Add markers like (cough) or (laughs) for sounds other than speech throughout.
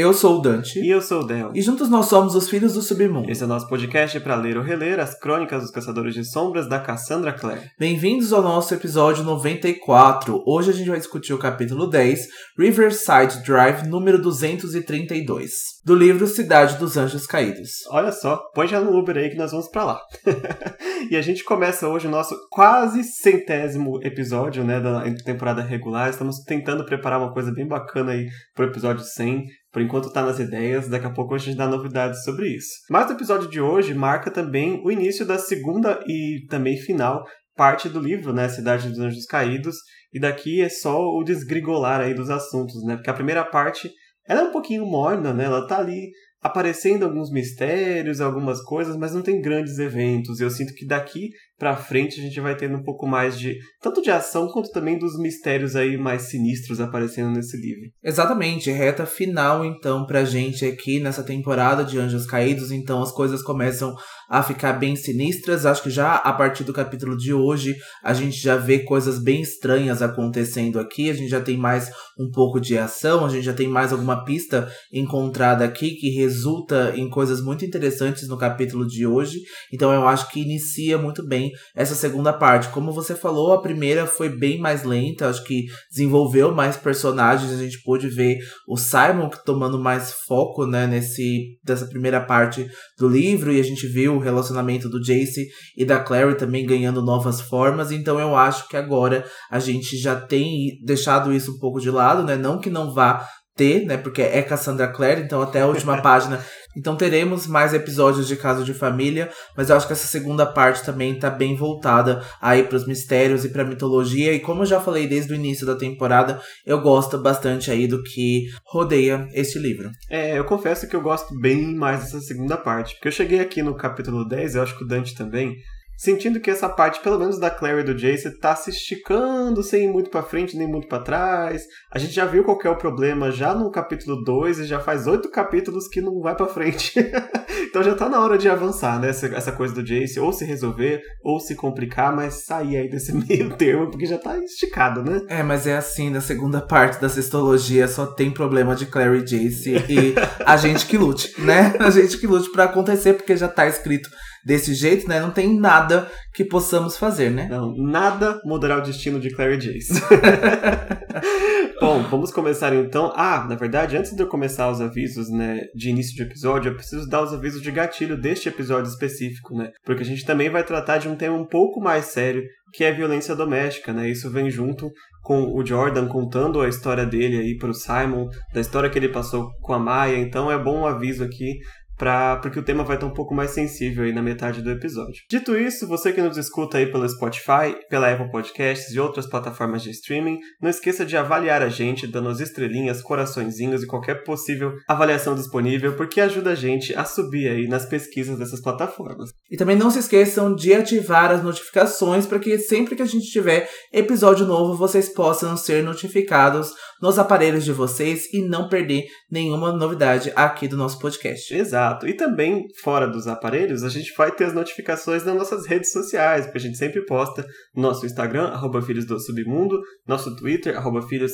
Eu sou o Dante. E eu sou o Del. E juntos nós somos os Filhos do Submundo. Esse é o nosso podcast para ler ou reler as crônicas dos Caçadores de Sombras da Cassandra Clare. Bem-vindos ao nosso episódio 94. Hoje a gente vai discutir o capítulo 10, Riverside Drive, número 232, do livro Cidade dos Anjos Caídos. Olha só, põe já no Uber aí que nós vamos para lá. (laughs) e a gente começa hoje o nosso quase centésimo episódio, né, da temporada regular. Estamos tentando preparar uma coisa bem bacana aí pro episódio 100. Por enquanto tá nas ideias, daqui a pouco a gente dá novidades sobre isso. Mas o episódio de hoje marca também o início da segunda e também final parte do livro, né, Cidade dos Anjos Caídos, e daqui é só o desgrigolar aí dos assuntos, né? Porque a primeira parte ela é um pouquinho morna, né? Ela tá ali aparecendo alguns mistérios, algumas coisas, mas não tem grandes eventos. Eu sinto que daqui para frente a gente vai tendo um pouco mais de tanto de ação quanto também dos mistérios aí mais sinistros aparecendo nesse livro. Exatamente, reta final então pra gente aqui nessa temporada de Anjos Caídos, então as coisas começam a ficar bem sinistras. Acho que já a partir do capítulo de hoje a gente já vê coisas bem estranhas acontecendo aqui. A gente já tem mais um pouco de ação, a gente já tem mais alguma pista encontrada aqui que resulta em coisas muito interessantes no capítulo de hoje. Então eu acho que inicia muito bem essa segunda parte. Como você falou, a primeira foi bem mais lenta, acho que desenvolveu mais personagens, a gente pôde ver o Simon tomando mais foco, né, nesse dessa primeira parte do livro e a gente viu o relacionamento do Jace e da Clary também ganhando novas formas. Então eu acho que agora a gente já tem deixado isso um pouco de lado, né? Não que não vá ter, né? Porque é Cassandra Clare, então até a última (laughs) página. Então teremos mais episódios de Caso de Família, mas eu acho que essa segunda parte também tá bem voltada aí para os mistérios e para mitologia. E como eu já falei desde o início da temporada, eu gosto bastante aí do que rodeia este livro. É, eu confesso que eu gosto bem mais dessa segunda parte, porque eu cheguei aqui no capítulo 10, eu acho que o Dante também sentindo que essa parte, pelo menos da Clary e do Jace, tá se esticando sem ir muito para frente nem muito para trás. A gente já viu qual é o problema já no capítulo 2 e já faz oito capítulos que não vai para frente. (laughs) então já tá na hora de avançar, né? Essa, essa, coisa do Jace, ou se resolver, ou se complicar, mas sair aí desse (laughs) meio termo, porque já tá esticado, né? É, mas é assim, na segunda parte da sextologia só tem problema de Clary e Jace e (laughs) a gente que lute, né? A gente que lute para acontecer, porque já tá escrito desse jeito, né? Não tem nada que possamos fazer, né? Não, nada mudará o destino de Clary Jace. (laughs) Bom, vamos começar então. Ah, na verdade, antes de eu começar os avisos, né, de início de episódio, eu preciso dar os avisos de gatilho deste episódio específico, né? Porque a gente também vai tratar de um tema um pouco mais sério, que é violência doméstica, né? Isso vem junto com o Jordan contando a história dele aí pro Simon, da história que ele passou com a Maia. Então é bom um aviso aqui pra, porque o tema vai estar um pouco mais sensível aí na metade do episódio. Dito isso, você que nos escuta aí pelo Spotify, pela Apple Podcasts e outras plataformas de streaming, não esqueça de avaliar a gente, dando as estrelinhas, coraçõezinhos e qualquer possível avaliação disponível, porque ajuda a gente a subir aí nas pesquisas dessas plataformas. E também não se esqueçam de ativar as notificações para que sempre que a gente tiver episódio novo, vocês possam ser notificados nos aparelhos de vocês e não perder nenhuma novidade aqui do nosso podcast. Exato. Exato. E também, fora dos aparelhos, a gente vai ter as notificações nas nossas redes sociais, porque a gente sempre posta no nosso Instagram, arroba Filhos do Submundo, nosso Twitter, arroba Filhos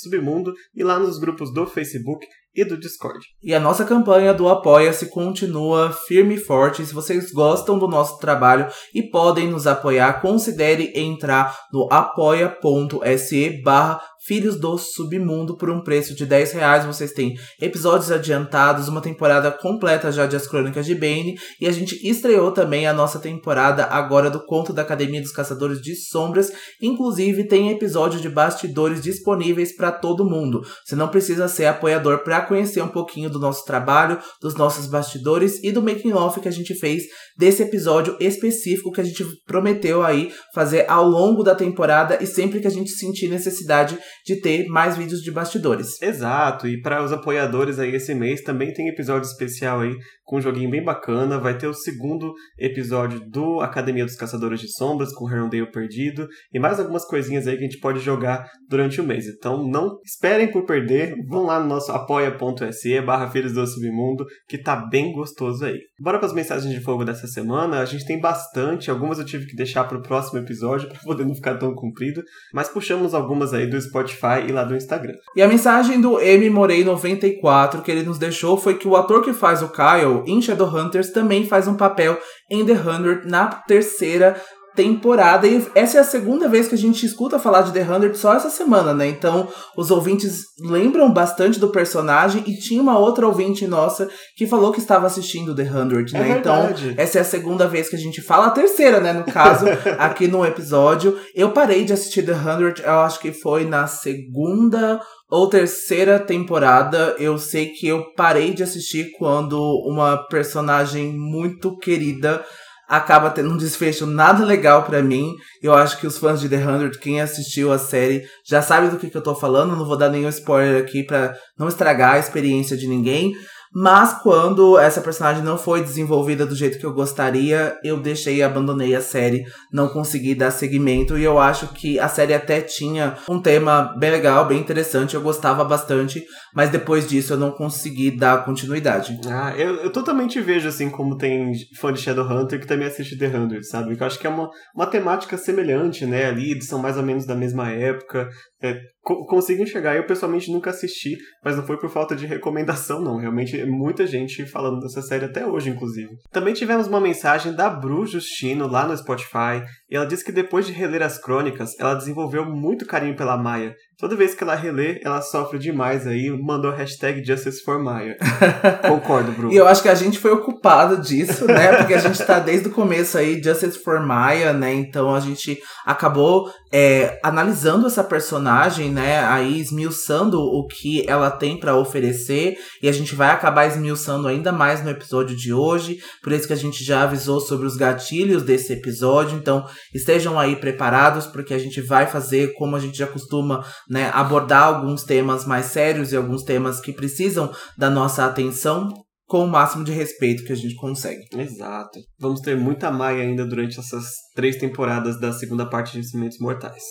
Submundo, e lá nos grupos do Facebook e do Discord. E a nossa campanha do Apoia-se continua firme e forte. Se vocês gostam do nosso trabalho e podem nos apoiar, considere entrar no apoia.se barra Filhos do Submundo por um preço de 10 reais. Vocês têm episódios adiantados, uma temporada completa já de As Crônicas de Bane. E a gente estreou também a nossa temporada agora do Conto da Academia dos Caçadores de Sombras. Inclusive, tem episódio de bastidores disponíveis para todo mundo. Você não precisa ser apoiador para conhecer um pouquinho do nosso trabalho, dos nossos bastidores e do making off que a gente fez desse episódio específico que a gente prometeu aí fazer ao longo da temporada e sempre que a gente sentir necessidade de ter mais vídeos de bastidores. Exato, e para os apoiadores aí esse mês também tem episódio especial aí com um joguinho bem bacana, vai ter o segundo episódio do Academia dos Caçadores de Sombras com Herondale perdido e mais algumas coisinhas aí que a gente pode jogar durante o mês. Então não esperem por perder, vão lá no nosso apoia apoia.se barra Filhos do Submundo, que tá bem gostoso aí. Bora para as mensagens de fogo dessa semana. A gente tem bastante, algumas eu tive que deixar para o próximo episódio para poder não ficar tão comprido, mas puxamos algumas aí do Spotify Spotify e lá do Instagram. E a mensagem do M Morei 94 que ele nos deixou foi que o ator que faz o Kyle em Shadowhunters também faz um papel em The Hundred na terceira temporada. E essa é a segunda vez que a gente escuta falar de The Hundred só essa semana, né? Então, os ouvintes lembram bastante do personagem e tinha uma outra ouvinte nossa que falou que estava assistindo The Hundred, né? É então, essa é a segunda vez que a gente fala, a terceira, né, no caso, (laughs) aqui no episódio. Eu parei de assistir The Hundred, eu acho que foi na segunda ou terceira temporada, eu sei que eu parei de assistir quando uma personagem muito querida acaba tendo um desfecho nada legal para mim. Eu acho que os fãs de The Hundred, quem assistiu a série, já sabe do que, que eu tô falando. Não vou dar nenhum spoiler aqui para não estragar a experiência de ninguém. Mas quando essa personagem não foi desenvolvida do jeito que eu gostaria, eu deixei e abandonei a série, não consegui dar seguimento. E eu acho que a série até tinha um tema bem legal, bem interessante, eu gostava bastante, mas depois disso eu não consegui dar continuidade. Ah, eu, eu totalmente vejo assim como tem fã de Shadowhunter que também assiste The Hundred, sabe? Eu acho que é uma, uma temática semelhante, né? Ali, eles são mais ou menos da mesma época. É, co consigo enxergar. Eu pessoalmente nunca assisti, mas não foi por falta de recomendação, não. Realmente, muita gente falando dessa série até hoje, inclusive. Também tivemos uma mensagem da Bru Justino lá no Spotify. E ela disse que depois de reler as crônicas, ela desenvolveu muito carinho pela Maia. Toda vez que ela relê, ela sofre demais aí. Mandou a hashtag Justice for Maia. (laughs) Concordo, Bru. E eu acho que a gente foi ocupado disso, né? Porque a gente tá desde o começo aí, Justice for Maia, né? Então a gente acabou é, analisando essa personagem, né? Aí esmiuçando o que ela tem para oferecer. E a gente vai acabar esmiuçando ainda mais no episódio de hoje. Por isso que a gente já avisou sobre os gatilhos desse episódio. Então estejam aí preparados, porque a gente vai fazer como a gente já costuma né, abordar alguns temas mais sérios e alguns temas que precisam da nossa atenção com o máximo de respeito que a gente consegue. Exato. Vamos ter muita Maia ainda durante essas três temporadas da segunda parte de Instrumentos Mortais.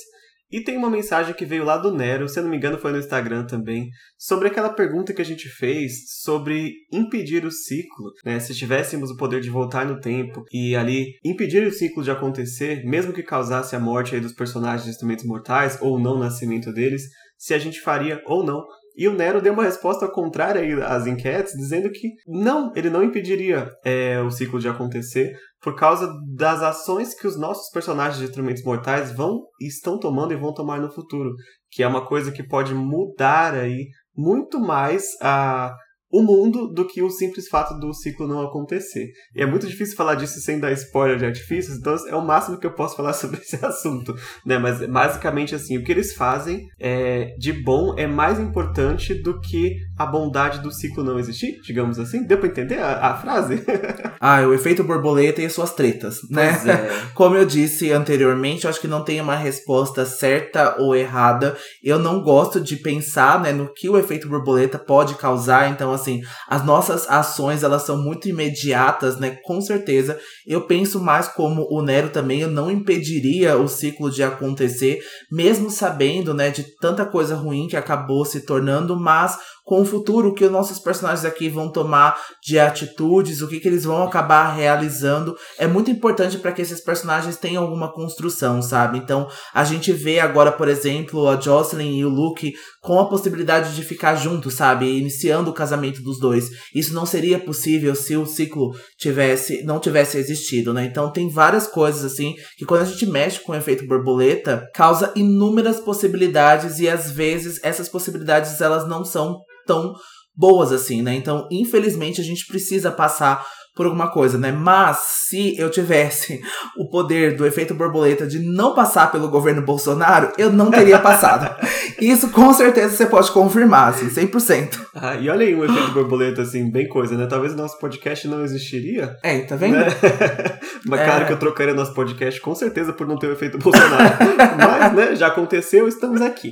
E tem uma mensagem que veio lá do Nero, se eu não me engano foi no Instagram também, sobre aquela pergunta que a gente fez sobre impedir o ciclo, né? Se tivéssemos o poder de voltar no tempo e ali impedir o ciclo de acontecer, mesmo que causasse a morte dos personagens de Instrumentos Mortais ou não o nascimento deles, se a gente faria ou não e o Nero deu uma resposta contrária às enquetes, dizendo que não, ele não impediria é, o ciclo de acontecer por causa das ações que os nossos personagens de instrumentos mortais vão estão tomando e vão tomar no futuro, que é uma coisa que pode mudar aí muito mais a o mundo do que o simples fato do ciclo não acontecer. E é muito difícil falar disso sem dar spoiler de artifícios, então é o máximo que eu posso falar (laughs) sobre esse assunto, né? Mas basicamente assim, o que eles fazem é, de bom é mais importante do que a bondade do ciclo não existir, digamos assim. Deu para entender a, a frase? (laughs) ah, o efeito borboleta e as suas tretas, né? É. (laughs) Como eu disse anteriormente, eu acho que não tem uma resposta certa ou errada. Eu não gosto de pensar, né, no que o efeito borboleta pode causar, então assim, as nossas ações, elas são muito imediatas, né? Com certeza. Eu penso mais como o Nero também, eu não impediria o ciclo de acontecer, mesmo sabendo, né, de tanta coisa ruim que acabou se tornando, mas com futuro, o que os nossos personagens aqui vão tomar de atitudes, o que, que eles vão acabar realizando, é muito importante para que esses personagens tenham alguma construção, sabe? Então, a gente vê agora, por exemplo, a Jocelyn e o Luke com a possibilidade de ficar juntos, sabe? Iniciando o casamento dos dois. Isso não seria possível se o ciclo tivesse não tivesse existido, né? Então, tem várias coisas assim que quando a gente mexe com o efeito borboleta, causa inúmeras possibilidades e às vezes essas possibilidades elas não são tão boas assim, né? Então, infelizmente, a gente precisa passar por alguma coisa, né? Mas se eu tivesse o poder do efeito borboleta de não passar pelo governo Bolsonaro, eu não teria passado. (laughs) Isso com certeza você pode confirmar, assim, 100%. Ah, e olha aí um efeito borboleta, assim, bem coisa, né? Talvez o nosso podcast não existiria. É, tá vendo? Né? (laughs) Mas é... claro que eu trocaria nosso podcast com certeza por não ter o efeito Bolsonaro. (laughs) Mas, né, já aconteceu, estamos aqui.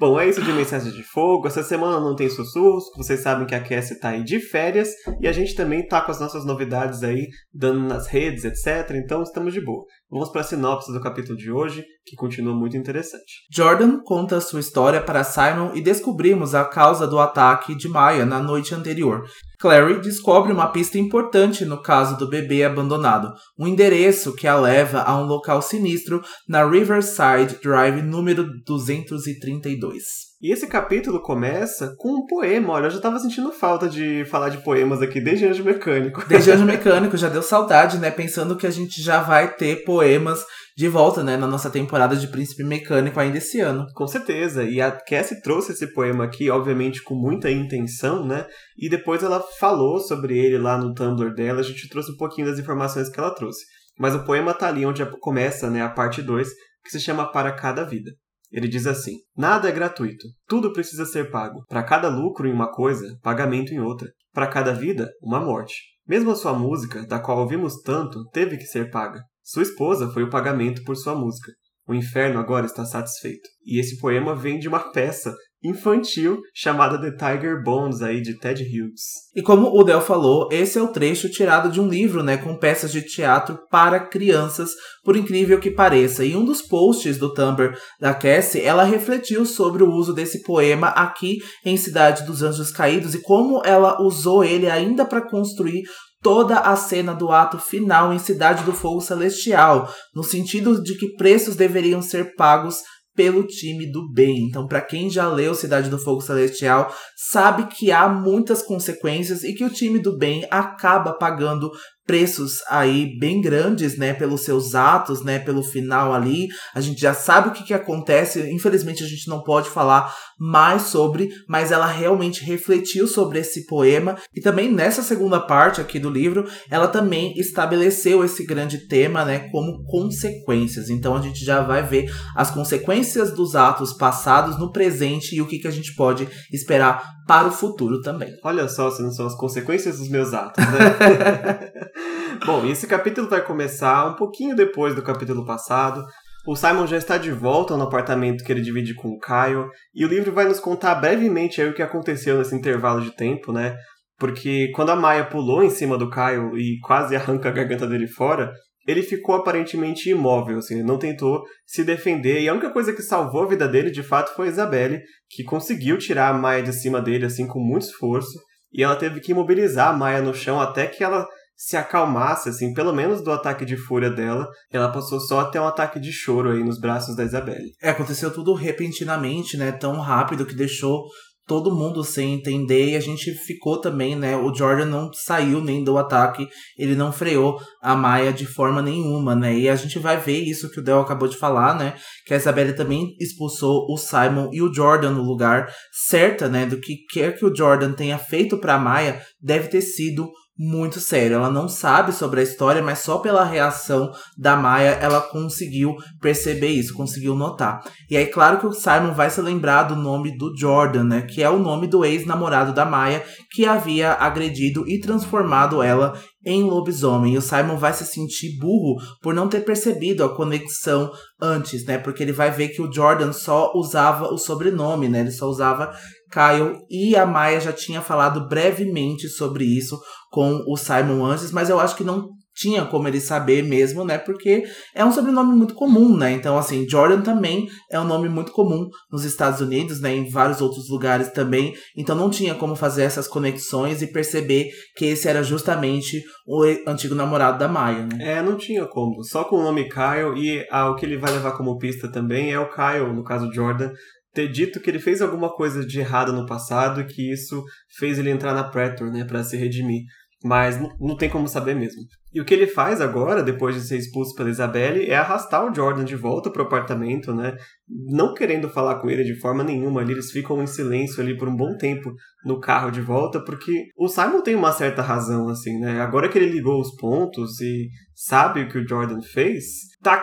Bom, é isso de mensagem de fogo. Essa semana não tem sussurros. Vocês sabem que a Cassie tá aí de férias. E a gente também também tá com as nossas novidades aí, dando nas redes, etc. Então estamos de boa. Vamos para a sinopse do capítulo de hoje, que continua muito interessante. Jordan conta sua história para Simon e descobrimos a causa do ataque de Maya na noite anterior. Clary descobre uma pista importante no caso do bebê abandonado, um endereço que a leva a um local sinistro na Riverside Drive número 232. E esse capítulo começa com um poema. Olha, eu já tava sentindo falta de falar de poemas aqui desde Anjo Mecânico. Desde Anjo (laughs) Mecânico, já deu saudade, né? Pensando que a gente já vai ter poemas de volta, né, na nossa temporada de Príncipe Mecânico ainda esse ano. Com certeza. E a Cassie trouxe esse poema aqui, obviamente, com muita intenção, né? E depois ela falou sobre ele lá no Tumblr dela. A gente trouxe um pouquinho das informações que ela trouxe. Mas o poema tá ali onde começa, né, a parte 2, que se chama Para Cada Vida. Ele diz assim: Nada é gratuito, tudo precisa ser pago. Para cada lucro em uma coisa, pagamento em outra. Para cada vida, uma morte. Mesmo a sua música, da qual ouvimos tanto, teve que ser paga. Sua esposa foi o pagamento por sua música. O inferno agora está satisfeito. E esse poema vem de uma peça infantil chamada The Tiger Bones aí de Ted Hughes. E como o Del falou, esse é o trecho tirado de um livro, né, com peças de teatro para crianças, por incrível que pareça. E um dos posts do Tumblr da Cassie, ela refletiu sobre o uso desse poema aqui em Cidade dos Anjos Caídos e como ela usou ele ainda para construir toda a cena do ato final em Cidade do Fogo Celestial, no sentido de que preços deveriam ser pagos pelo time do bem. Então, para quem já leu Cidade do Fogo Celestial, sabe que há muitas consequências e que o time do bem acaba pagando preços aí bem grandes, né, pelos seus atos, né, pelo final ali. A gente já sabe o que, que acontece. Infelizmente a gente não pode falar mais sobre, mas ela realmente refletiu sobre esse poema e também nessa segunda parte aqui do livro, ela também estabeleceu esse grande tema, né, como consequências. Então a gente já vai ver as consequências dos atos passados no presente e o que, que a gente pode esperar para o futuro também. Olha só se não são as consequências dos meus atos, né? (laughs) Bom, esse capítulo vai começar um pouquinho depois do capítulo passado. O Simon já está de volta no apartamento que ele divide com o Kyle, e o livro vai nos contar brevemente o que aconteceu nesse intervalo de tempo, né? Porque quando a Maya pulou em cima do Kyle e quase arranca a garganta dele fora, ele ficou aparentemente imóvel, assim, ele não tentou se defender, e a única coisa que salvou a vida dele, de fato, foi a Isabelle, que conseguiu tirar a Maia de cima dele, assim, com muito esforço, e ela teve que imobilizar a Maia no chão até que ela se acalmasse, assim, pelo menos do ataque de fúria dela, ela passou só até um ataque de choro aí nos braços da Isabelle. É, aconteceu tudo repentinamente, né, tão rápido que deixou todo mundo sem entender e a gente ficou também, né? O Jordan não saiu nem do ataque, ele não freou a Maia de forma nenhuma, né? E a gente vai ver isso que o Del acabou de falar, né? Que a Isabelle também expulsou o Simon e o Jordan no lugar, certa, né? Do que quer que o Jordan tenha feito para Maia, deve ter sido muito sério. Ela não sabe sobre a história, mas só pela reação da Maia ela conseguiu perceber isso, conseguiu notar. E aí, claro que o Simon vai se lembrar do nome do Jordan, né? Que é o nome do ex-namorado da Maia, que havia agredido e transformado ela em lobisomem. E o Simon vai se sentir burro por não ter percebido a conexão antes, né? Porque ele vai ver que o Jordan só usava o sobrenome, né? Ele só usava Kyle e a Maia já tinha falado brevemente sobre isso com o Simon antes, mas eu acho que não tinha como ele saber mesmo, né? Porque é um sobrenome muito comum, né? Então, assim, Jordan também é um nome muito comum nos Estados Unidos, né? Em vários outros lugares também. Então, não tinha como fazer essas conexões e perceber que esse era justamente o antigo namorado da Maya, né? É, não tinha como. Só com o nome Kyle e ah, o que ele vai levar como pista também é o Kyle, no caso Jordan, ter dito que ele fez alguma coisa de errado no passado e que isso fez ele entrar na Pretor, né, para se redimir. Mas não, tem como saber mesmo. E o que ele faz agora, depois de ser expulso pela Isabelle, é arrastar o Jordan de volta pro apartamento, né? Não querendo falar com ele de forma nenhuma ali, eles ficam em silêncio ali por um bom tempo no carro de volta, porque o Simon tem uma certa razão, assim, né? Agora que ele ligou os pontos e sabe o que o Jordan fez, tá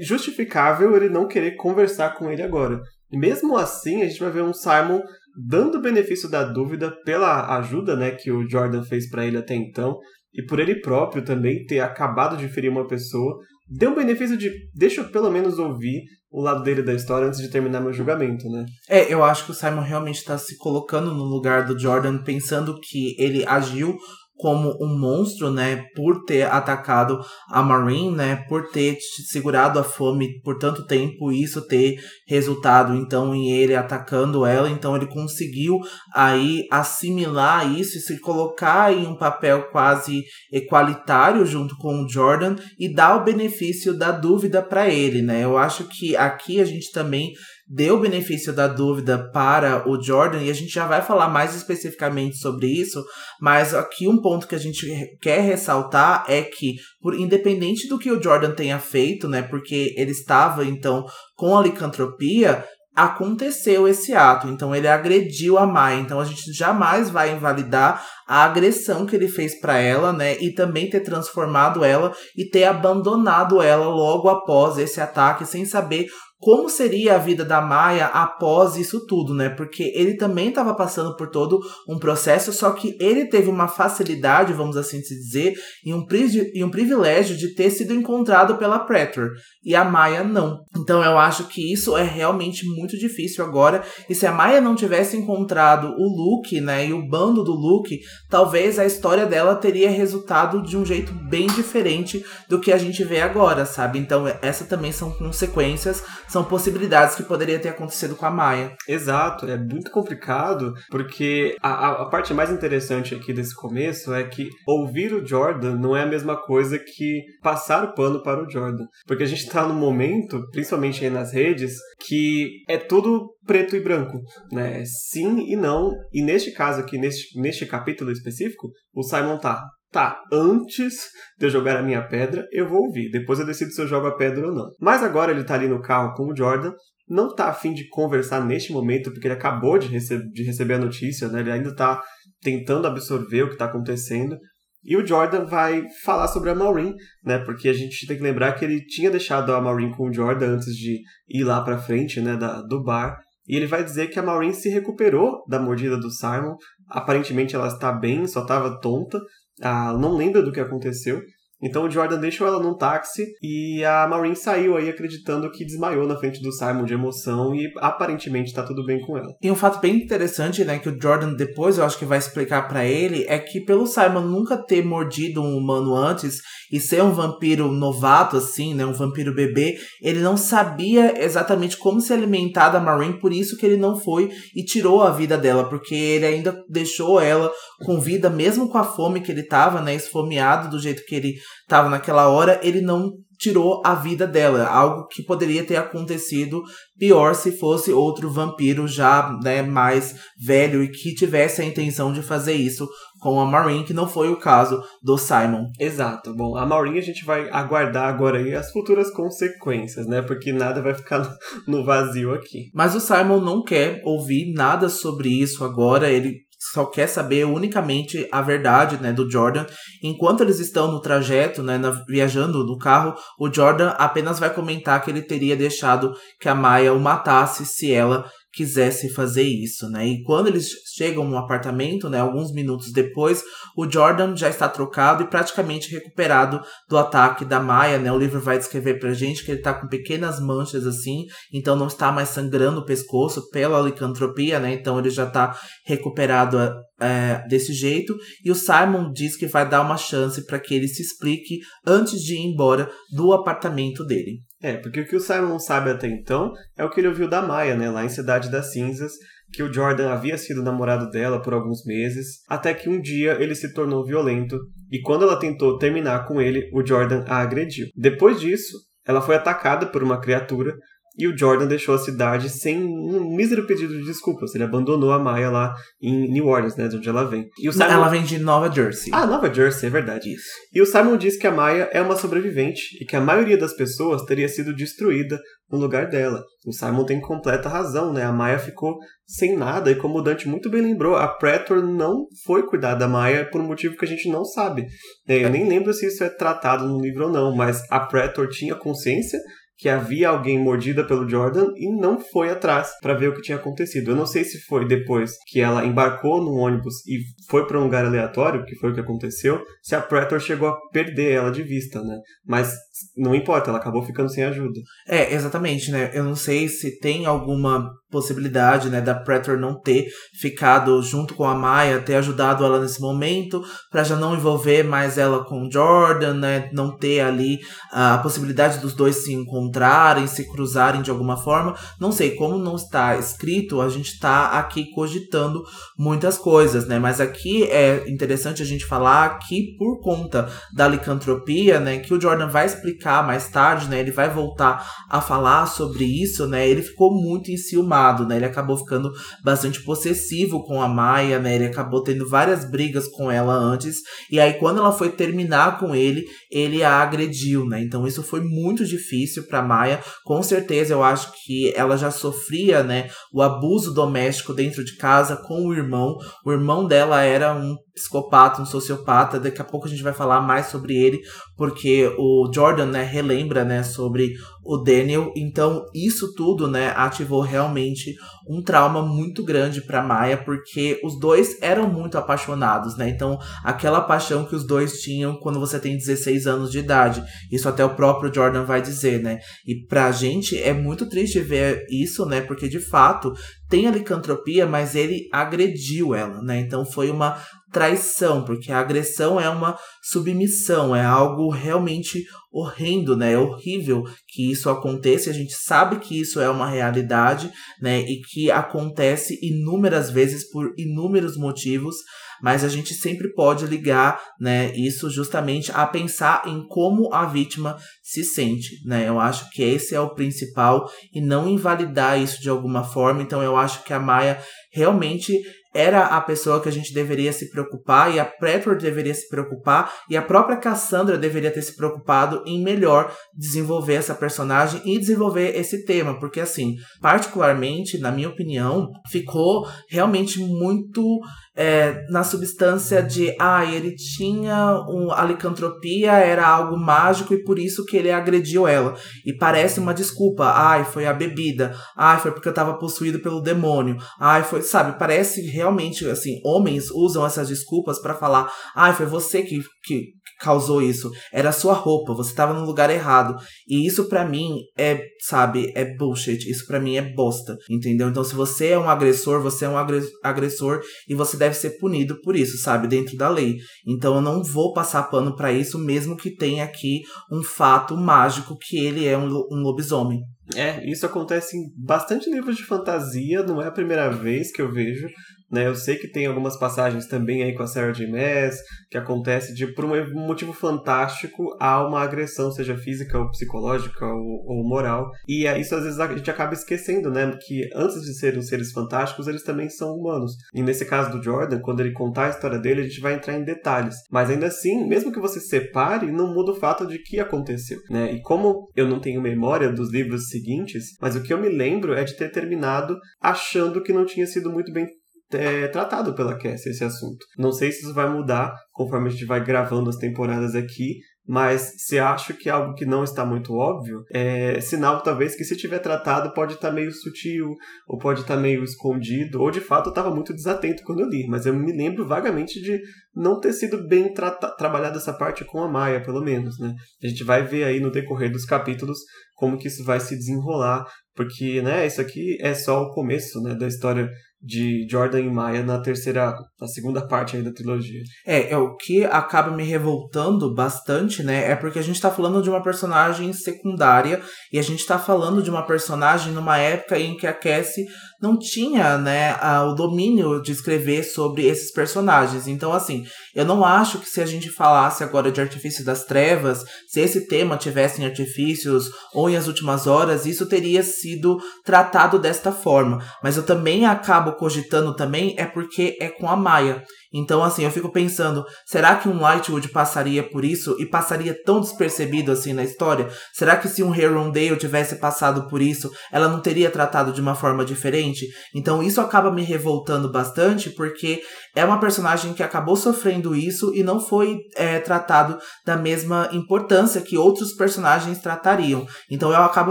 justificável ele não querer conversar com ele agora. E mesmo assim, a gente vai ver um Simon dando o benefício da dúvida pela ajuda né, que o Jordan fez para ele até então, e por ele próprio também ter acabado de ferir uma pessoa, deu o benefício de deixa eu pelo menos ouvir o lado dele da história antes de terminar meu julgamento, né? É, eu acho que o Simon realmente está se colocando no lugar do Jordan, pensando que ele agiu como um monstro, né, por ter atacado a Marine, né, por ter segurado a fome por tanto tempo e isso ter resultado então em ele atacando ela, então ele conseguiu aí assimilar isso e se colocar em um papel quase equalitário junto com o Jordan e dar o benefício da dúvida para ele, né? Eu acho que aqui a gente também deu o benefício da dúvida para o Jordan, e a gente já vai falar mais especificamente sobre isso, mas aqui um ponto que a gente quer ressaltar é que, por independente do que o Jordan tenha feito, né, porque ele estava então com a licantropia, aconteceu esse ato, então ele agrediu a Mai, então a gente jamais vai invalidar a agressão que ele fez para ela, né, e também ter transformado ela e ter abandonado ela logo após esse ataque sem saber como seria a vida da Maia após isso tudo, né? Porque ele também estava passando por todo um processo, só que ele teve uma facilidade, vamos assim dizer, e um, e um privilégio de ter sido encontrado pela Pretor, e a Maia não. Então eu acho que isso é realmente muito difícil agora, e se a Maia não tivesse encontrado o Luke, né, e o bando do Luke, talvez a história dela teria resultado de um jeito bem diferente do que a gente vê agora, sabe? Então essa também são consequências são possibilidades que poderia ter acontecido com a Maia. Exato, é muito complicado, porque a, a parte mais interessante aqui desse começo é que ouvir o Jordan não é a mesma coisa que passar o pano para o Jordan. Porque a gente está num momento, principalmente aí nas redes, que é tudo preto e branco, né? Sim e não. E neste caso aqui, neste, neste capítulo específico, o Simon tá Tá, antes de eu jogar a minha pedra, eu vou ouvir. Depois eu decido se eu jogo a pedra ou não. Mas agora ele tá ali no carro com o Jordan. Não tá afim de conversar neste momento, porque ele acabou de, rece de receber a notícia, né? Ele ainda tá tentando absorver o que tá acontecendo. E o Jordan vai falar sobre a Maureen, né? Porque a gente tem que lembrar que ele tinha deixado a Maureen com o Jordan antes de ir lá pra frente, né? Da, do bar. E ele vai dizer que a Maureen se recuperou da mordida do Simon. Aparentemente ela está bem, só estava tonta ah, não lembra do que aconteceu. Então o Jordan deixou ela num táxi e a Maureen saiu aí acreditando que desmaiou na frente do Simon de emoção e aparentemente tá tudo bem com ela. E um fato bem interessante, né, que o Jordan depois eu acho que vai explicar para ele é que pelo Simon nunca ter mordido um humano antes e ser um vampiro novato assim, né, um vampiro bebê, ele não sabia exatamente como se alimentar da Maureen, por isso que ele não foi e tirou a vida dela, porque ele ainda deixou ela com vida mesmo com a fome que ele tava, né, esfomeado do jeito que ele estava naquela hora, ele não tirou a vida dela. Algo que poderia ter acontecido pior se fosse outro vampiro já né, mais velho e que tivesse a intenção de fazer isso com a Maureen, que não foi o caso do Simon. Exato. Bom, a Maureen a gente vai aguardar agora aí as futuras consequências, né? Porque nada vai ficar no vazio aqui. Mas o Simon não quer ouvir nada sobre isso agora. Ele só quer saber unicamente a verdade, né, do Jordan. Enquanto eles estão no trajeto, né, na, viajando no carro, o Jordan apenas vai comentar que ele teria deixado que a Maya o matasse se ela quisesse fazer isso, né? E quando eles chegam no apartamento, né, alguns minutos depois, o Jordan já está trocado e praticamente recuperado do ataque da Maia, né? O livro vai descrever pra gente que ele tá com pequenas manchas assim, então não está mais sangrando o pescoço pela licantropia, né? Então ele já tá recuperado é, desse jeito. E o Simon diz que vai dar uma chance para que ele se explique antes de ir embora do apartamento dele. É, porque o que o Simon sabe até então é o que ele ouviu da Maia, né, lá em Cidade das Cinzas, que o Jordan havia sido namorado dela por alguns meses, até que um dia ele se tornou violento e quando ela tentou terminar com ele, o Jordan a agrediu. Depois disso, ela foi atacada por uma criatura e o Jordan deixou a cidade sem um mísero pedido de desculpas. Ele abandonou a Maya lá em New Orleans, né, de onde ela vem. E o Simon... Ela vem de Nova Jersey. Ah, Nova Jersey, é verdade. Isso. E o Simon diz que a Maya é uma sobrevivente e que a maioria das pessoas teria sido destruída no lugar dela. O Simon tem completa razão, né? A Maya ficou sem nada e como o Dante muito bem lembrou, a Pretor não foi cuidar da Maya por um motivo que a gente não sabe. É, eu nem lembro se isso é tratado no livro ou não, mas a Pretor tinha consciência que havia alguém mordida pelo Jordan e não foi atrás para ver o que tinha acontecido. Eu não sei se foi depois que ela embarcou no ônibus e foi para um lugar aleatório, que foi o que aconteceu, se a Pretor chegou a perder ela de vista, né? Mas não importa, ela acabou ficando sem ajuda. É, exatamente, né? Eu não sei se tem alguma possibilidade, né, da Pretor não ter ficado junto com a Maya, ter ajudado ela nesse momento, para já não envolver mais ela com Jordan, né, não ter ali a possibilidade dos dois se encontrarem, se cruzarem de alguma forma. Não sei como não está escrito, a gente está aqui cogitando muitas coisas, né? Mas aqui é interessante a gente falar que por conta da licantropia, né, que o Jordan vai explicar mais tarde, né, ele vai voltar a falar sobre isso, né? Ele ficou muito enciumado, né? Ele acabou ficando bastante possessivo com a Maia, né? Ele acabou tendo várias brigas com ela antes. E aí, quando ela foi terminar com ele, ele a agrediu, né? Então, isso foi muito difícil para Maia. Com certeza, eu acho que ela já sofria, né? O abuso doméstico dentro de casa com o irmão. O irmão dela era um psicopata, um sociopata. Daqui a pouco a gente vai falar mais sobre ele, porque o Jordan, né, relembra, né, sobre o Daniel. Então, isso tudo, né, ativou realmente um trauma muito grande para Maia, porque os dois eram muito apaixonados, né? Então, aquela paixão que os dois tinham quando você tem 16 anos de idade. Isso até o próprio Jordan vai dizer, né? E pra gente é muito triste ver isso, né? Porque de fato tem a licantropia, mas ele agrediu ela, né? Então foi uma traição, porque a agressão é uma submissão, é algo realmente horrendo, né? É horrível que isso aconteça. A gente sabe que isso é uma realidade, né? E que acontece inúmeras vezes por inúmeros motivos mas a gente sempre pode ligar, né, isso justamente a pensar em como a vítima se sente, né? Eu acho que esse é o principal e não invalidar isso de alguma forma. Então eu acho que a Maia realmente era a pessoa que a gente deveria se preocupar e a Pretor deveria se preocupar e a própria Cassandra deveria ter se preocupado em melhor desenvolver essa personagem e desenvolver esse tema, porque assim, particularmente, na minha opinião, ficou realmente muito é, na substância de ah, ele tinha um, a licantropia, era algo mágico e por isso que ele agrediu ela. E parece uma desculpa. Ai, foi a bebida. Ai, foi porque eu tava possuído pelo demônio. Ai, foi, sabe, parece realmente assim, homens usam essas desculpas para falar, ai, foi você que, que causou isso. Era a sua roupa, você estava no lugar errado. E isso para mim é, sabe, é bullshit. Isso para mim é bosta, entendeu? Então se você é um agressor, você é um agressor e você deve ser punido por isso, sabe, dentro da lei. Então eu não vou passar pano para isso mesmo que tenha aqui um fato mágico que ele é um, um lobisomem. É, isso acontece em bastante livros de fantasia, não é a primeira vez que eu vejo. Né? Eu sei que tem algumas passagens também aí com a Sarah J. Maas, que acontece de, por um motivo fantástico, há uma agressão, seja física ou psicológica ou, ou moral. E é, isso às vezes a gente acaba esquecendo, né? Que antes de serem seres fantásticos, eles também são humanos. E nesse caso do Jordan, quando ele contar a história dele, a gente vai entrar em detalhes. Mas ainda assim, mesmo que você separe, não muda o fato de que aconteceu, né? E como eu não tenho memória dos livros seguintes, mas o que eu me lembro é de ter terminado achando que não tinha sido muito bem é, tratado pela Cassie esse assunto. Não sei se isso vai mudar conforme a gente vai gravando as temporadas aqui, mas se acho que é algo que não está muito óbvio, é sinal talvez que se tiver tratado pode estar meio sutil, ou pode estar meio escondido, ou de fato eu estava muito desatento quando eu li, mas eu me lembro vagamente de não ter sido bem tra trabalhada essa parte com a Maia, pelo menos, né? A gente vai ver aí no decorrer dos capítulos como que isso vai se desenrolar, porque, né, isso aqui é só o começo, né, da história de Jordan e Maya na terceira, na segunda parte aí da trilogia. É, é o que acaba me revoltando bastante, né? É porque a gente tá falando de uma personagem secundária e a gente tá falando de uma personagem numa época em que a Cassie não tinha, né, a, o domínio de escrever sobre esses personagens. Então, assim, eu não acho que se a gente falasse agora de Artifício das Trevas, se esse tema tivesse em Artifícios ou em As Últimas Horas, isso teria sido tratado desta forma. Mas eu também acabo cogitando também é porque é com a Maia. Então, assim, eu fico pensando, será que um Lightwood passaria por isso e passaria tão despercebido assim na história? Será que se um Herondale tivesse passado por isso, ela não teria tratado de uma forma diferente? Então, isso acaba me revoltando bastante, porque é uma personagem que acabou sofrendo isso e não foi é, tratado da mesma importância que outros personagens tratariam. Então, eu acabo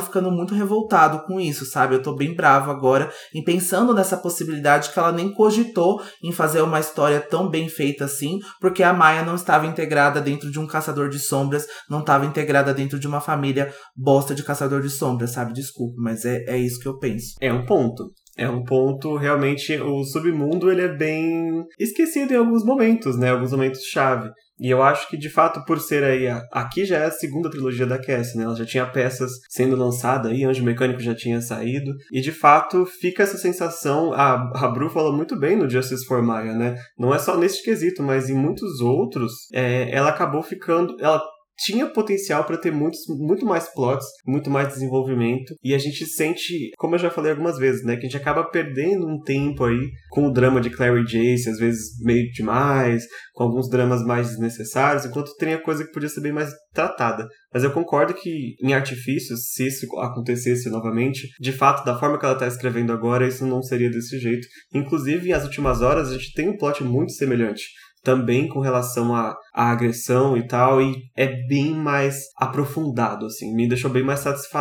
ficando muito revoltado com isso, sabe? Eu tô bem bravo agora em pensando nessa possibilidade que ela nem cogitou em fazer uma história tão bem feita assim, porque a Maia não estava integrada dentro de um caçador de sombras, não estava integrada dentro de uma família bosta de caçador de sombras, sabe? Desculpa, mas é, é isso que eu penso. É um ponto. É um ponto, realmente, o submundo ele é bem esquecido em alguns momentos, né? Alguns momentos chave. E eu acho que, de fato, por ser aí. Aqui já é a segunda trilogia da Cassie, né? Ela já tinha peças sendo lançada aí, Anjo Mecânico já tinha saído. E, de fato, fica essa sensação. A, a Bru fala muito bem no Justice for Maya, né? Não é só nesse quesito, mas em muitos outros, é, ela acabou ficando. Ela tinha potencial para ter muitos, muito mais plots, muito mais desenvolvimento. E a gente sente, como eu já falei algumas vezes, né, que a gente acaba perdendo um tempo aí com o drama de Clary Jace, às vezes meio demais, com alguns dramas mais desnecessários, enquanto tem a coisa que podia ser bem mais tratada. Mas eu concordo que em Artifícios, se isso acontecesse novamente, de fato, da forma que ela está escrevendo agora, isso não seria desse jeito. Inclusive, as últimas horas, a gente tem um plot muito semelhante também com relação à, à agressão e tal, e é bem mais aprofundado, assim, me deixou bem mais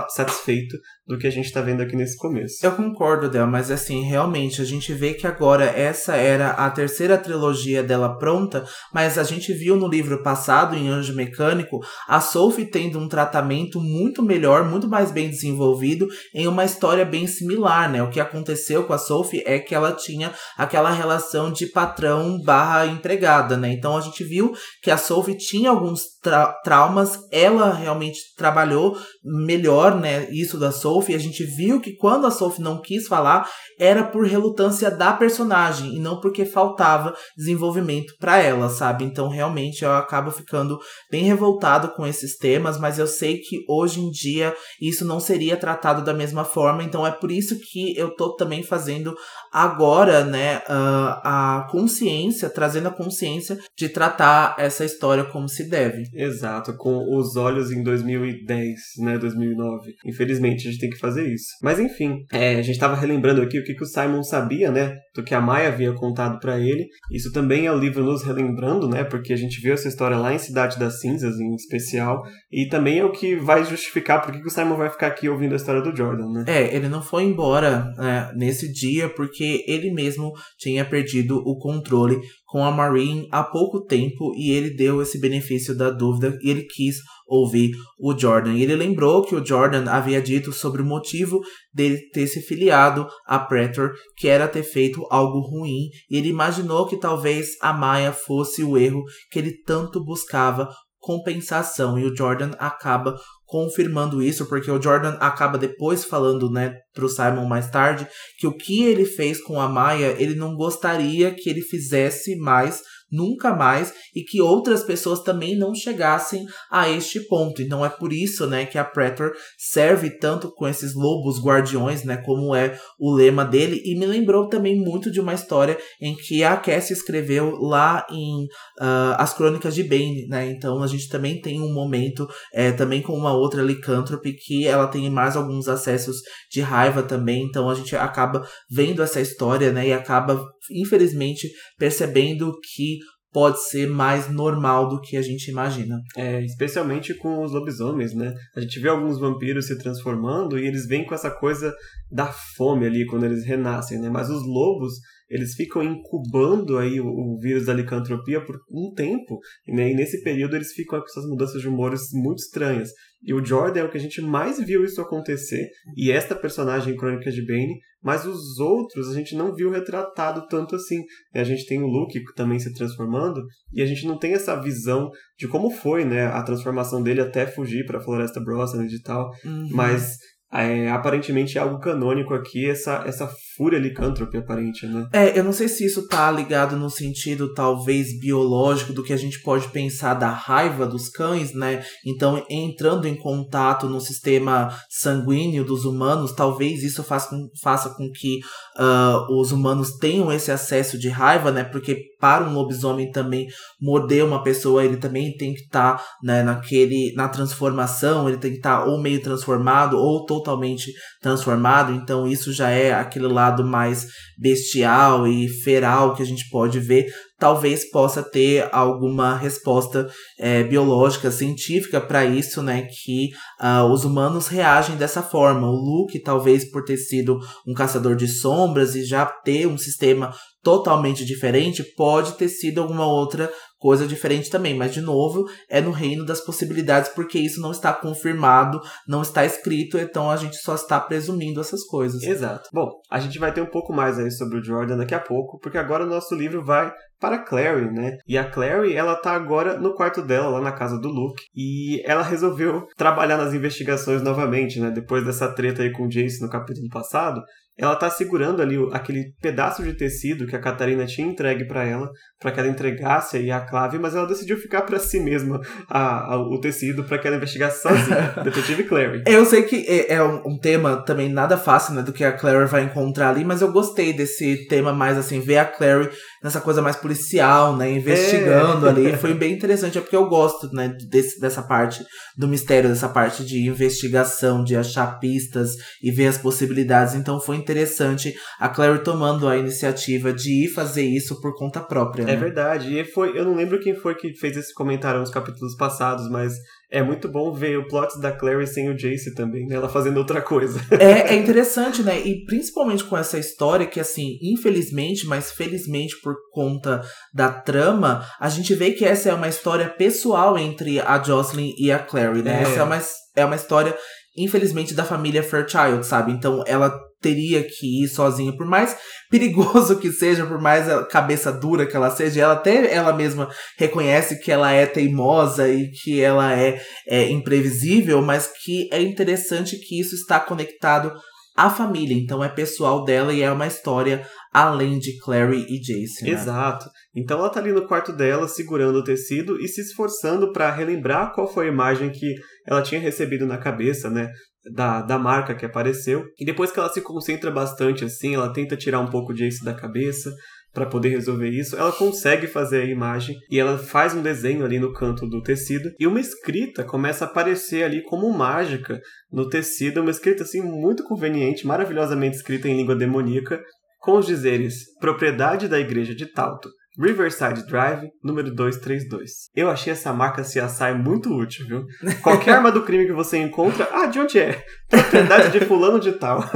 satisfeito do que a gente tá vendo aqui nesse começo. Eu concordo dela, mas assim, realmente, a gente vê que agora essa era a terceira trilogia dela pronta, mas a gente viu no livro passado, em Anjo Mecânico, a Sophie tendo um tratamento muito melhor, muito mais bem desenvolvido, em uma história bem similar, né? O que aconteceu com a Sophie é que ela tinha aquela relação de patrão barra empregada, né? Então a gente viu que a Sophie tinha alguns tra traumas, ela realmente trabalhou melhor, né? Isso da Sophie Sophie, a gente viu que quando a Sophie não quis falar, era por relutância da personagem e não porque faltava desenvolvimento para ela, sabe? Então, realmente, eu acabo ficando bem revoltado com esses temas, mas eu sei que hoje em dia isso não seria tratado da mesma forma, então é por isso que eu tô também fazendo agora, né, a consciência, trazendo a consciência de tratar essa história como se deve. Exato, com os olhos em 2010, né, 2009. Infelizmente, a gente tem que fazer isso. Mas enfim, é, a gente estava relembrando aqui o que, que o Simon sabia, né, do que a Maia havia contado para ele. Isso também é o livro nos relembrando, né, porque a gente viu essa história lá em Cidade das Cinzas, em especial, e também é o que vai justificar por que, que o Simon vai ficar aqui ouvindo a história do Jordan, né. É, ele não foi embora né, nesse dia porque porque ele mesmo tinha perdido o controle com a Marine há pouco tempo e ele deu esse benefício da dúvida e ele quis ouvir o Jordan. E ele lembrou que o Jordan havia dito sobre o motivo dele ter se filiado a Pretor, que era ter feito algo ruim, e ele imaginou que talvez a Maia fosse o erro que ele tanto buscava compensação e o Jordan acaba confirmando isso, porque o Jordan acaba depois falando, né, pro Simon mais tarde, que o que ele fez com a Maia, ele não gostaria que ele fizesse mais nunca mais e que outras pessoas também não chegassem a este ponto. Então é por isso, né, que a Pretor serve tanto com esses lobos guardiões, né, como é o lema dele e me lembrou também muito de uma história em que a Cassie escreveu lá em uh, As Crônicas de Bane, né? Então a gente também tem um momento é, também com uma outra licântrope que ela tem mais alguns acessos de raiva também, então a gente acaba vendo essa história, né, e acaba infelizmente percebendo que pode ser mais normal do que a gente imagina. É, especialmente com os lobisomens, né? A gente vê alguns vampiros se transformando e eles vêm com essa coisa da fome ali quando eles renascem, né? Mas os lobos, eles ficam incubando aí o, o vírus da licantropia por um tempo, né? E nesse período eles ficam com essas mudanças de humores muito estranhas. E o Jordan é o que a gente mais viu isso acontecer, e esta personagem em Crônicas de Bane, mas os outros a gente não viu retratado tanto assim. A gente tem o Luke também se transformando, e a gente não tem essa visão de como foi né, a transformação dele até fugir para a Floresta Brosnan e tal, uhum. mas é, aparentemente é algo canônico aqui, essa, essa fúria licântrope aparente, né? É, eu não sei se isso tá ligado no sentido talvez biológico do que a gente pode pensar da raiva dos cães, né? Então, entrando em contato no sistema sanguíneo dos humanos, talvez isso faça com, faça com que uh, os humanos tenham esse acesso de raiva, né? Porque para um lobisomem também morder uma pessoa, ele também tem que estar tá, né, naquele, na transformação, ele tem que estar tá ou meio transformado ou totalmente transformado, então isso já é aquele lado mais bestial e feral que a gente pode ver talvez possa ter alguma resposta é, biológica, científica para isso, né? Que uh, os humanos reagem dessa forma. O Luke, talvez por ter sido um caçador de sombras e já ter um sistema totalmente diferente, pode ter sido alguma outra coisa diferente também. Mas, de novo, é no reino das possibilidades, porque isso não está confirmado, não está escrito, então a gente só está presumindo essas coisas. Exato. Bom, a gente vai ter um pouco mais aí sobre o Jordan daqui a pouco, porque agora o nosso livro vai para Clary, né? E a Clary, ela tá agora no quarto dela, lá na casa do Luke, e ela resolveu trabalhar nas investigações novamente, né? Depois dessa treta aí com o Jace no capítulo passado, ela tá segurando ali aquele pedaço de tecido que a Catarina tinha entregue para ela, para que ela entregasse aí a clave, mas ela decidiu ficar para si mesma a, a, o tecido para que ela investigasse sozinha. (laughs) Detetive Clary. Eu sei que é, é um, um, tema também nada fácil, né, do que a Clary vai encontrar ali, mas eu gostei desse tema mais assim, ver a Clary nessa coisa mais policial, né, investigando é. ali, foi bem interessante, é porque eu gosto, né, desse, dessa parte do mistério, dessa parte de investigação, de achar pistas e ver as possibilidades, então foi interessante a Clary tomando a iniciativa de ir fazer isso por conta própria. É né? É verdade. E foi, eu não lembro quem foi que fez esse comentário nos capítulos passados, mas é muito bom ver o plot da Clary sem o Jace também, né? Ela fazendo outra coisa. (laughs) É, é interessante, né? E principalmente com essa história que, assim, infelizmente, mas felizmente por conta da trama, a gente vê que essa é uma história pessoal entre a Jocelyn e a Clary, né? É. Essa é uma, é uma história, infelizmente, da família Fairchild, sabe? Então ela teria que ir sozinha, por mais perigoso que seja, por mais cabeça dura que ela seja, ela até ela mesma reconhece que ela é teimosa e que ela é, é imprevisível, mas que é interessante que isso está conectado à família, então é pessoal dela e é uma história além de Clary e Jace. Né? Exato. Então ela tá ali no quarto dela, segurando o tecido e se esforçando para relembrar qual foi a imagem que ela tinha recebido na cabeça, né? Da, da marca que apareceu. E depois que ela se concentra bastante assim, ela tenta tirar um pouco de Ace da cabeça para poder resolver isso, ela consegue fazer a imagem e ela faz um desenho ali no canto do tecido e uma escrita começa a aparecer ali como mágica no tecido, uma escrita assim muito conveniente, maravilhosamente escrita em língua demoníaca, com os dizeres: propriedade da igreja de Talto, Riverside Drive, número 232. Eu achei essa marca CSI muito útil, viu? Qualquer arma do crime que você encontra, ah, de onde é? Propriedade de fulano de tal. (laughs)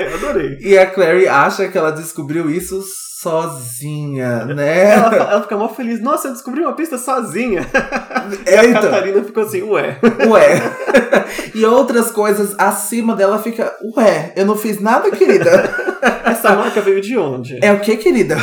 Eu adorei. E a Clary acha que ela descobriu isso sozinha, né? Ela, ela fica mal feliz. Nossa, eu descobri uma pista sozinha. É, e a então. Catarina ficou assim, ué. Ué. (laughs) e outras coisas acima dela fica, ué, eu não fiz nada, querida. (laughs) (laughs) Essa marca veio de onde? É o que, querida?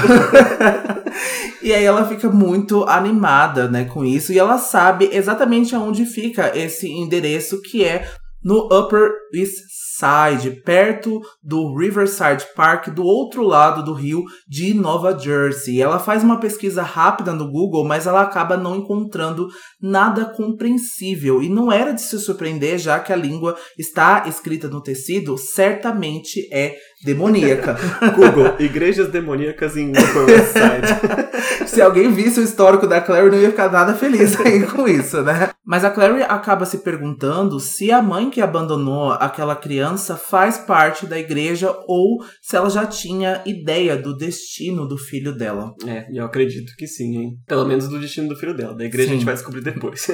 (laughs) e aí ela fica muito animada, né, com isso. E ela sabe exatamente aonde fica esse endereço que é no Upper East Side, perto do Riverside Park, do outro lado do rio de Nova Jersey. Ela faz uma pesquisa rápida no Google, mas ela acaba não encontrando nada compreensível. E não era de se surpreender, já que a língua está escrita no tecido, certamente é demoníaca. (laughs) Google, igrejas demoníacas em Upper West Side. (laughs) se alguém visse o histórico da Clary, não ia ficar nada feliz (laughs) aí com isso, né? Mas a Clary acaba se perguntando se a mãe que abandonou aquela criança faz parte da igreja ou se ela já tinha ideia do destino do filho dela. É, eu acredito que sim, hein? Pelo menos do destino do filho dela. Da igreja sim. a gente vai descobrir depois.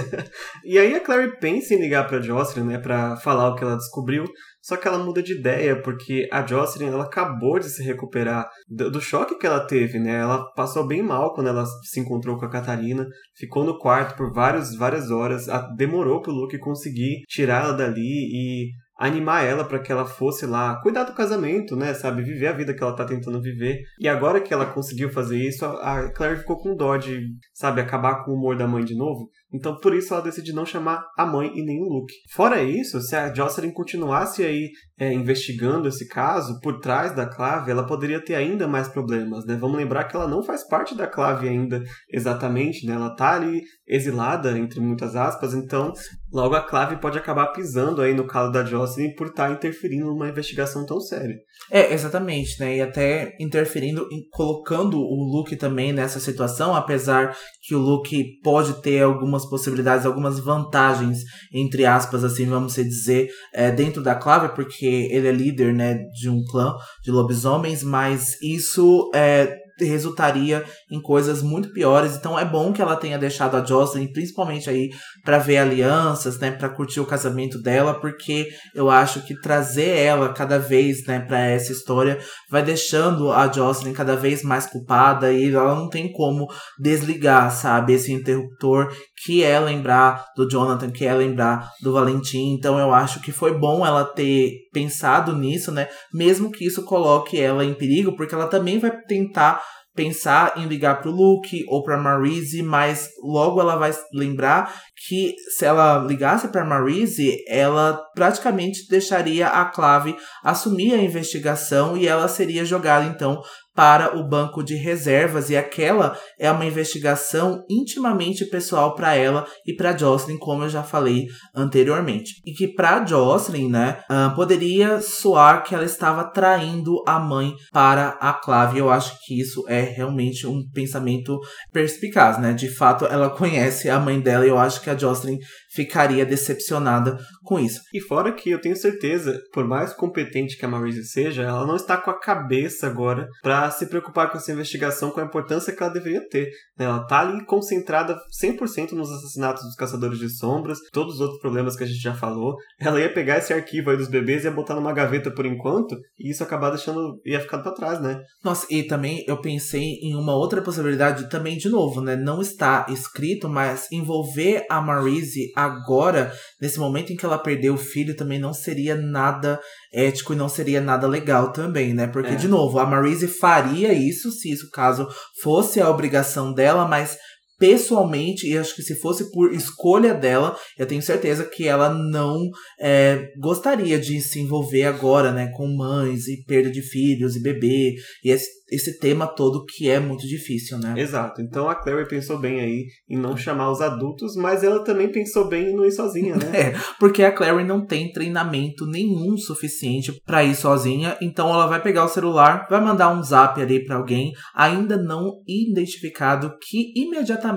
e aí a Clary pensa em ligar pra Jocelyn, né, pra falar o que ela descobriu. Só que ela muda de ideia, porque a Jocelyn ela acabou de se recuperar do, do, choque que ela teve, né? Ela passou bem mal quando ela se encontrou com a Catarina, ficou no quarto por vários, várias horas, demorou pro Luke conseguir tirar ela dali e animar ela para que ela fosse lá cuidar do casamento, né, sabe, viver a vida que ela tá tentando viver. E agora que ela conseguiu fazer isso, a Claire ficou com dó de, sabe, acabar com o humor da mãe de novo. Então por isso ela decide não chamar a mãe e nem o Luke. Fora isso, se a Jocelyn continuasse aí é, investigando esse caso por trás da clave, ela poderia ter ainda mais problemas, né? Vamos lembrar que ela não faz parte da clave ainda exatamente, né? Ela tá ali exilada, entre muitas aspas, então logo a clave pode acabar pisando aí no calo da Jocelyn por estar tá interferindo numa investigação tão séria. É, exatamente, né? E até interferindo, colocando o Luke também nessa situação, apesar que o Luke pode ter algumas possibilidades, algumas vantagens, entre aspas, assim, vamos dizer, é, dentro da clave, porque ele é líder, né, de um clã de lobisomens, mas isso é, resultaria em coisas muito piores. Então é bom que ela tenha deixado a Jocelyn, principalmente aí para ver alianças, né, para curtir o casamento dela, porque eu acho que trazer ela cada vez, né, para essa história vai deixando a Jocelyn cada vez mais culpada e ela não tem como desligar, sabe, esse interruptor que é lembrar do Jonathan, que é lembrar do Valentim. Então eu acho que foi bom ela ter pensado nisso, né? Mesmo que isso coloque ela em perigo, porque ela também vai tentar pensar em ligar pro Luke ou pra Marise, mas logo ela vai lembrar que se ela ligasse para Marise, ela praticamente deixaria a Clave assumir a investigação e ela seria jogada então para o banco de reservas e aquela é uma investigação intimamente pessoal para ela e para Jocelyn, como eu já falei anteriormente. E que para Jocelyn, né, uh, poderia soar que ela estava traindo a mãe para a Clave. Eu acho que isso é realmente um pensamento perspicaz, né? De fato, ela conhece a mãe dela e eu acho que a Jocelyn ficaria decepcionada com isso. E fora que eu tenho certeza, por mais competente que a Marise seja, ela não está com a cabeça agora para se preocupar com essa investigação com a importância que ela deveria ter. Né? Ela tá ali concentrada 100% nos assassinatos dos caçadores de sombras, todos os outros problemas que a gente já falou. Ela ia pegar esse arquivo aí dos bebês e ia botar numa gaveta por enquanto, e isso acabar deixando ia ficar para trás, né? Nossa, e também eu pensei em uma outra possibilidade também de novo, né? Não está escrito, mas envolver a Marise agora, nesse momento em que ela perdeu o filho, também não seria nada ético e não seria nada legal também, né? Porque, é. de novo, a Marise faria isso se isso caso fosse a obrigação dela, mas pessoalmente, e acho que se fosse por escolha dela, eu tenho certeza que ela não é, gostaria de se envolver agora, né, com mães e perda de filhos e bebê, e esse, esse tema todo que é muito difícil, né? Exato. Então a Clary pensou bem aí em não chamar os adultos, mas ela também pensou bem em não ir sozinha, né? (laughs) é, porque a Clary não tem treinamento nenhum suficiente para ir sozinha, então ela vai pegar o celular, vai mandar um zap ali para alguém ainda não identificado que imediatamente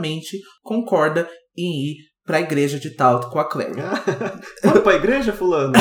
concorda em ir para a igreja de Taut com a Clary. (laughs) Vamos para a igreja, fulano?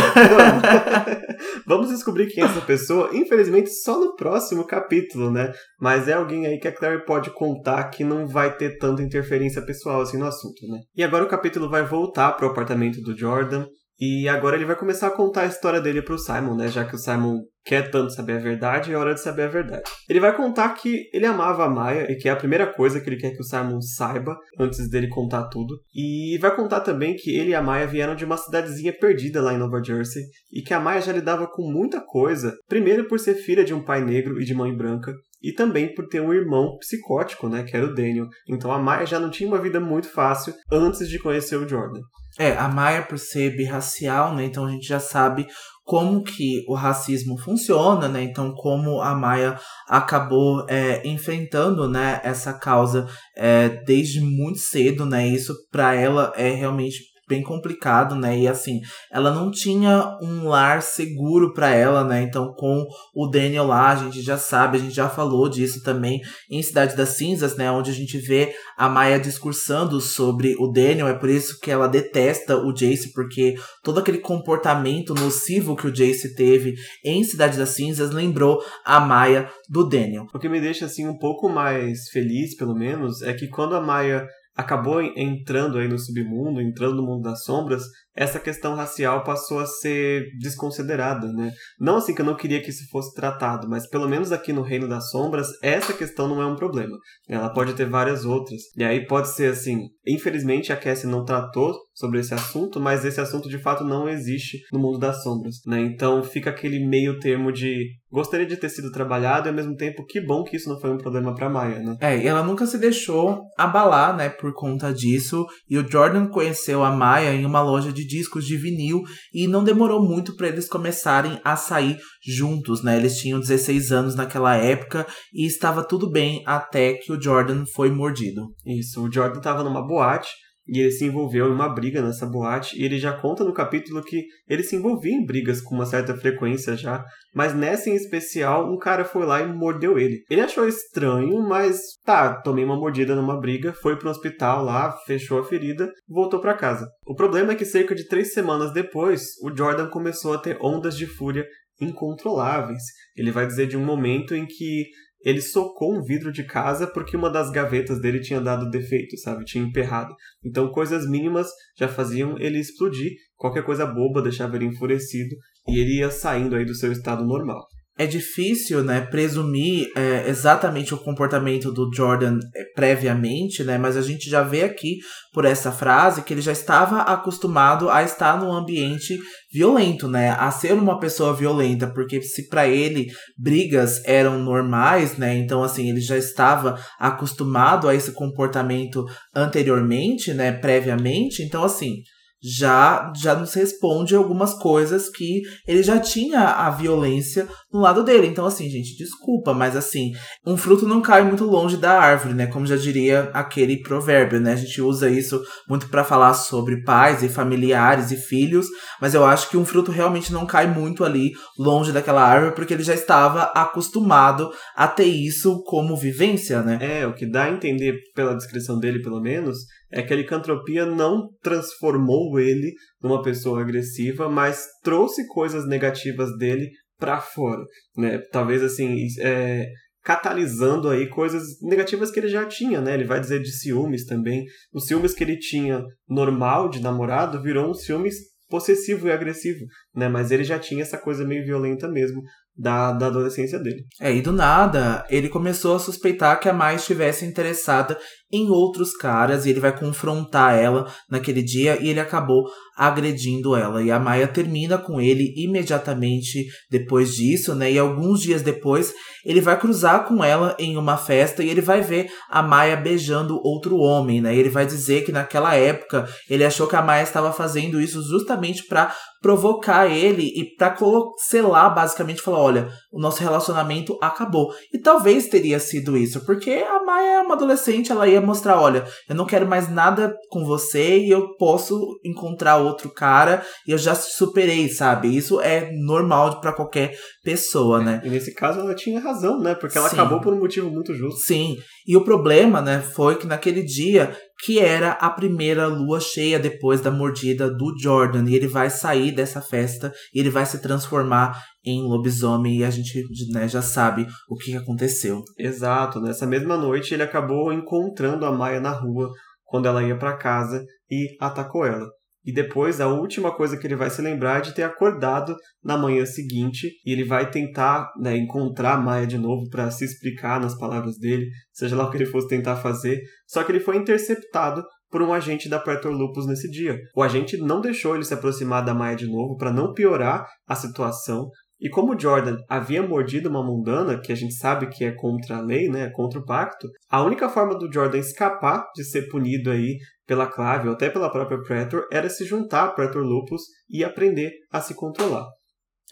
(laughs) Vamos descobrir quem é essa pessoa, infelizmente só no próximo capítulo, né? Mas é alguém aí que a Clary pode contar que não vai ter tanta interferência pessoal assim no assunto, né? E agora o capítulo vai voltar para o apartamento do Jordan. E agora ele vai começar a contar a história dele pro Simon, né? Já que o Simon quer tanto saber a verdade, é hora de saber a verdade. Ele vai contar que ele amava a Maia e que é a primeira coisa que ele quer que o Simon saiba antes dele contar tudo. E vai contar também que ele e a Maia vieram de uma cidadezinha perdida lá em Nova Jersey e que a Maia já lidava com muita coisa, primeiro por ser filha de um pai negro e de mãe branca, e também por ter um irmão psicótico, né, que era o Daniel. Então a Maia já não tinha uma vida muito fácil antes de conhecer o Jordan. É, a Maia por ser birracial, né, então a gente já sabe como que o racismo funciona, né? Então, como a Maia acabou é, enfrentando, né, essa causa é, desde muito cedo, né? Isso para ela é realmente bem complicado, né? E assim, ela não tinha um lar seguro para ela, né? Então, com o Daniel lá, a gente já sabe, a gente já falou disso também em Cidade das Cinzas, né? Onde a gente vê a Maya discursando sobre o Daniel. É por isso que ela detesta o Jace, porque todo aquele comportamento nocivo que o Jace teve em Cidade das Cinzas lembrou a Maya do Daniel. O que me deixa assim um pouco mais feliz, pelo menos, é que quando a Maya acabou entrando aí no submundo, entrando no mundo das sombras, essa questão racial passou a ser desconsiderada, né? Não assim que eu não queria que isso fosse tratado, mas pelo menos aqui no Reino das Sombras, essa questão não é um problema. Ela pode ter várias outras. E aí pode ser assim, infelizmente a Cassie não tratou sobre esse assunto, mas esse assunto de fato não existe no mundo das sombras, né? Então fica aquele meio termo de gostaria de ter sido trabalhado e ao mesmo tempo que bom que isso não foi um problema para Maya, né? É, e ela nunca se deixou abalar, né, por conta disso. E o Jordan conheceu a Maya em uma loja de discos de vinil e não demorou muito para eles começarem a sair juntos, né? Eles tinham 16 anos naquela época e estava tudo bem até que o Jordan foi mordido. Isso, o Jordan estava numa boate e ele se envolveu em uma briga nessa boate, e ele já conta no capítulo que ele se envolvia em brigas com uma certa frequência já, mas nessa em especial, um cara foi lá e mordeu ele. Ele achou estranho, mas tá, tomei uma mordida numa briga, foi pro hospital lá, fechou a ferida, voltou para casa. O problema é que cerca de três semanas depois, o Jordan começou a ter ondas de fúria incontroláveis. Ele vai dizer de um momento em que ele socou um vidro de casa porque uma das gavetas dele tinha dado defeito, sabe? Tinha emperrado. Então coisas mínimas já faziam ele explodir, qualquer coisa boba deixava ele enfurecido e ele ia saindo aí do seu estado normal é difícil, né, presumir é, exatamente o comportamento do Jordan é, previamente, né, mas a gente já vê aqui por essa frase que ele já estava acostumado a estar num ambiente violento, né, a ser uma pessoa violenta, porque se para ele brigas eram normais, né, então assim ele já estava acostumado a esse comportamento anteriormente, né, previamente, então assim já já nos responde algumas coisas que ele já tinha a violência no lado dele. Então, assim, gente, desculpa, mas assim, um fruto não cai muito longe da árvore, né? Como já diria aquele provérbio, né? A gente usa isso muito para falar sobre pais e familiares e filhos, mas eu acho que um fruto realmente não cai muito ali longe daquela árvore, porque ele já estava acostumado a ter isso como vivência, né? É, o que dá a entender pela descrição dele, pelo menos, é que a licantropia não transformou ele numa pessoa agressiva, mas trouxe coisas negativas dele para fora, né? Talvez assim, é, catalisando aí coisas negativas que ele já tinha, né? Ele vai dizer de ciúmes também. Os ciúmes que ele tinha normal de namorado virou um ciúmes possessivo e agressivo, né? Mas ele já tinha essa coisa meio violenta mesmo da, da adolescência dele. É, e do nada, ele começou a suspeitar que a Mai estivesse interessada em outros caras e ele vai confrontar ela naquele dia e ele acabou agredindo ela. E a Maia termina com ele imediatamente depois disso, né? E alguns dias depois, ele vai cruzar com ela em uma festa e ele vai ver a Maia beijando outro homem, né? E ele vai dizer que naquela época ele achou que a Maia estava fazendo isso justamente para provocar ele e para selar basicamente falar, olha, o nosso relacionamento acabou. E talvez teria sido isso, porque a Maia é uma adolescente, ela ia mostrar, olha, eu não quero mais nada com você e eu posso encontrar outro cara e eu já superei, sabe? Isso é normal para qualquer pessoa, né? E nesse caso ela tinha razão, né? Porque ela Sim. acabou por um motivo muito justo. Sim. E o problema, né, foi que naquele dia que era a primeira lua cheia depois da mordida do Jordan. E ele vai sair dessa festa e ele vai se transformar em lobisomem e a gente né, já sabe o que aconteceu. Exato, nessa mesma noite ele acabou encontrando a Maia na rua quando ela ia para casa e atacou ela. E depois, a última coisa que ele vai se lembrar é de ter acordado na manhã seguinte e ele vai tentar né, encontrar Maia de novo para se explicar nas palavras dele, seja lá o que ele fosse tentar fazer. Só que ele foi interceptado por um agente da Pretor Lupus nesse dia. O agente não deixou ele se aproximar da Maia de novo para não piorar a situação, e como Jordan havia mordido uma mundana, que a gente sabe que é contra a lei, né, contra o pacto, a única forma do Jordan escapar de ser punido aí pela Clave ou até pela própria Pretor era se juntar a Pretor Lupus e aprender a se controlar.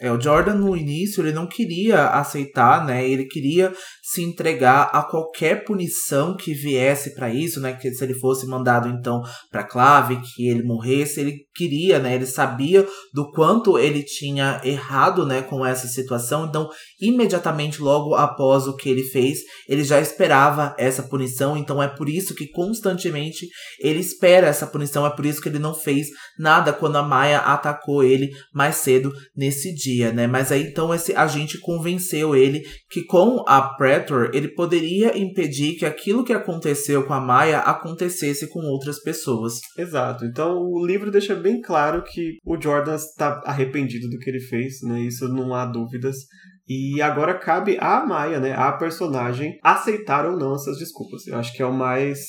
É, o Jordan no início ele não queria aceitar, né? Ele queria se entregar a qualquer punição que viesse para isso, né? Que se ele fosse mandado então para Clave, que ele morresse, ele queria, né? Ele sabia do quanto ele tinha errado, né, com essa situação. Então, imediatamente logo após o que ele fez, ele já esperava essa punição. Então, é por isso que constantemente ele espera essa punição. É por isso que ele não fez nada quando a Maia atacou ele mais cedo nesse dia, né? Mas aí então esse agente convenceu ele que com a Pretor ele poderia impedir que aquilo que aconteceu com a Maia acontecesse com outras pessoas. Exato. Então o livro deixa bem claro que o Jordan está arrependido do que ele fez, né? Isso não há dúvidas. E agora cabe à Maia, né, a personagem, aceitar ou não essas desculpas. Eu acho que é o mais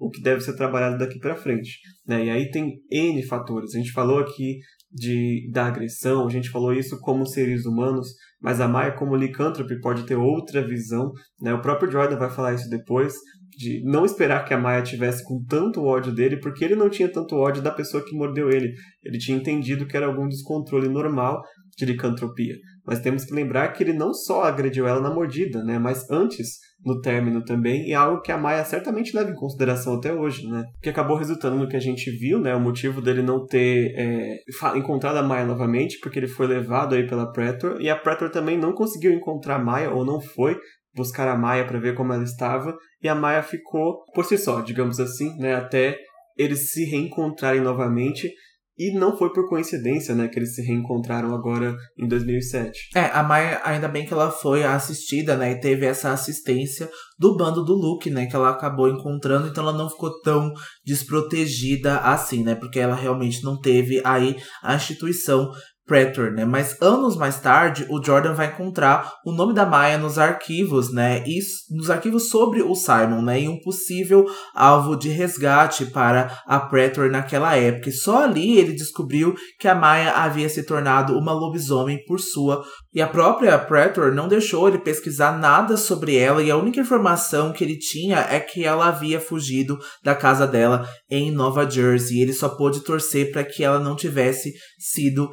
o que deve ser trabalhado daqui para frente, né? E aí tem N fatores. A gente falou aqui de da agressão, a gente falou isso como seres humanos, mas a Maia como licântrope pode ter outra visão, né? O próprio Jordan vai falar isso depois, de não esperar que a Maia tivesse com tanto ódio dele, porque ele não tinha tanto ódio da pessoa que mordeu ele. Ele tinha entendido que era algum descontrole normal de licantropia. Mas temos que lembrar que ele não só agrediu ela na mordida, né, mas antes, no término também, e é algo que a Maia certamente leva em consideração até hoje, né, que acabou resultando no que a gente viu, né, o motivo dele não ter é, encontrado a Maia novamente, porque ele foi levado aí pela Pretor, e a Pretor também não conseguiu encontrar a Maia, ou não foi buscar a Maia para ver como ela estava, e a Maia ficou por si só, digamos assim, né, até eles se reencontrarem novamente, E não foi por coincidência, né, que eles se reencontraram agora em 2007. É, a Maya, ainda bem que ela foi assistida, né, e teve essa assistência do bando do Luke, né, que ela acabou encontrando, então ela não ficou tão desprotegida assim, né, porque ela realmente não teve aí a instituição Pretor, né? Mas anos mais tarde, o Jordan vai encontrar o nome da Maya nos arquivos, né? E nos arquivos sobre o Simon, né? E um possível alvo de resgate para a Pretor naquela época. E só ali ele descobriu que a Maya havia se tornado uma lobisomem por sua. E a própria Pretor não deixou ele pesquisar nada sobre ela, e a única informação que ele tinha é que ela havia fugido da casa dela em Nova Jersey. Ele só pôde torcer para que ela não tivesse sido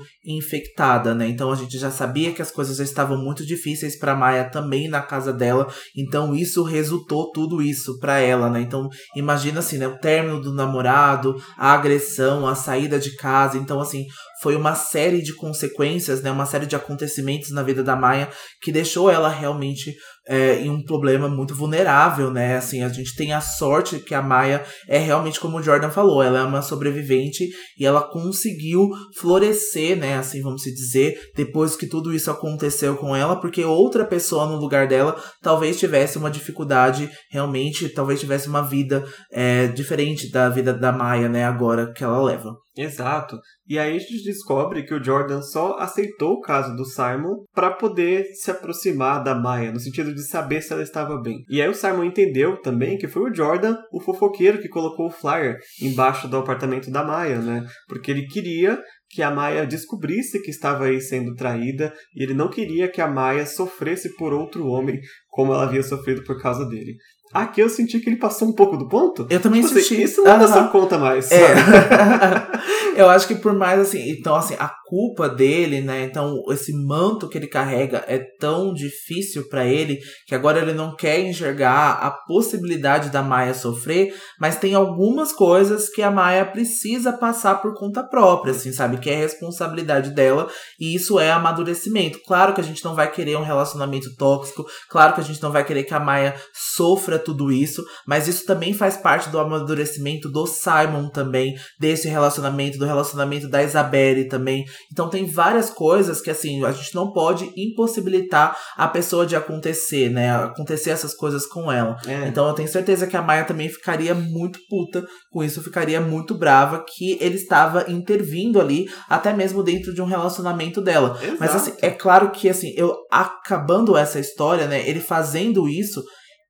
infectada, né? Então a gente já sabia que as coisas já estavam muito difíceis para Maia também na casa dela, então isso resultou tudo isso para ela, né? Então imagina assim, né, o término do namorado, a agressão, a saída de casa, então assim, foi uma série de consequências, né, uma série de acontecimentos na vida da Maia que deixou ela realmente é, em um problema muito vulnerável, né? Assim, a gente tem a sorte que a Maia é realmente como o Jordan falou, ela é uma sobrevivente e ela conseguiu florescer, né? Assim, vamos dizer, depois que tudo isso aconteceu com ela, porque outra pessoa no lugar dela talvez tivesse uma dificuldade realmente, talvez tivesse uma vida é, diferente da vida da Maia, né? Agora que ela leva. Exato. E aí a gente descobre que o Jordan só aceitou o caso do Simon para poder se aproximar da Maya, no sentido de saber se ela estava bem. E aí o Simon entendeu também que foi o Jordan, o fofoqueiro, que colocou o flyer embaixo do apartamento da Maya, né? Porque ele queria que a Maia descobrisse que estava aí sendo traída e ele não queria que a Maia sofresse por outro homem como ela havia sofrido por causa dele. Aqui eu senti que ele passou um pouco do ponto. Eu também tipo, senti. Assim, isso não é dessa conta mais. É. (laughs) (laughs) eu acho que por mais assim. Então, assim, a culpa dele, né? Então, esse manto que ele carrega é tão difícil para ele que agora ele não quer enxergar a possibilidade da Maia sofrer, mas tem algumas coisas que a Maia precisa passar por conta própria, assim, sabe? Que é responsabilidade dela e isso é amadurecimento. Claro que a gente não vai querer um relacionamento tóxico, claro que a gente não vai querer que a Maia sofra tudo isso, mas isso também faz parte do amadurecimento do Simon também, desse relacionamento, do relacionamento da Isabelle também. Então tem várias coisas que assim, a gente não pode impossibilitar a pessoa de acontecer, né? Acontecer essas coisas com ela. É. Então eu tenho certeza que a Maia também ficaria muito puta com isso, ficaria muito brava que ele estava intervindo ali, até mesmo dentro de um relacionamento dela. Exato. Mas assim, é claro que assim, eu acabando essa história, né, ele fazendo isso,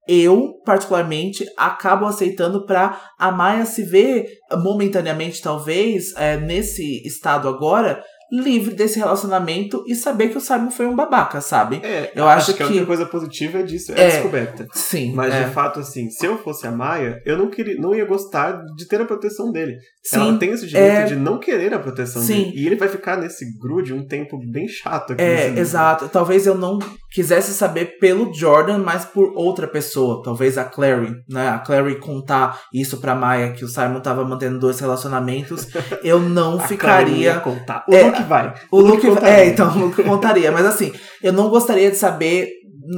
eu, particularmente, acabo aceitando para a Maia se ver momentaneamente, talvez, é, nesse estado agora, livre desse relacionamento e saber que o Simon foi um babaca, sabe? É, eu acho, acho que, que a única coisa positiva disso é, é a descoberta. Sim. Mas é. de fato, assim, se eu fosse a Maia, eu não queria, não ia gostar de ter a proteção dele. Sim, Ela tem esse direito é... de não querer a proteção Sim. dele. E ele vai ficar nesse grude um tempo bem chato aqui. É, exato. Talvez eu não quisesse saber pelo Jordan, mas por outra pessoa. Talvez a Clary, né? A Clary contar isso pra Maia, que o Simon tava mantendo dois relacionamentos. (laughs) Eu não ficaria. contar. O é, Luke vai. O, Luke, Luke é, então o Luke contaria. mas assim, eu não gostaria de saber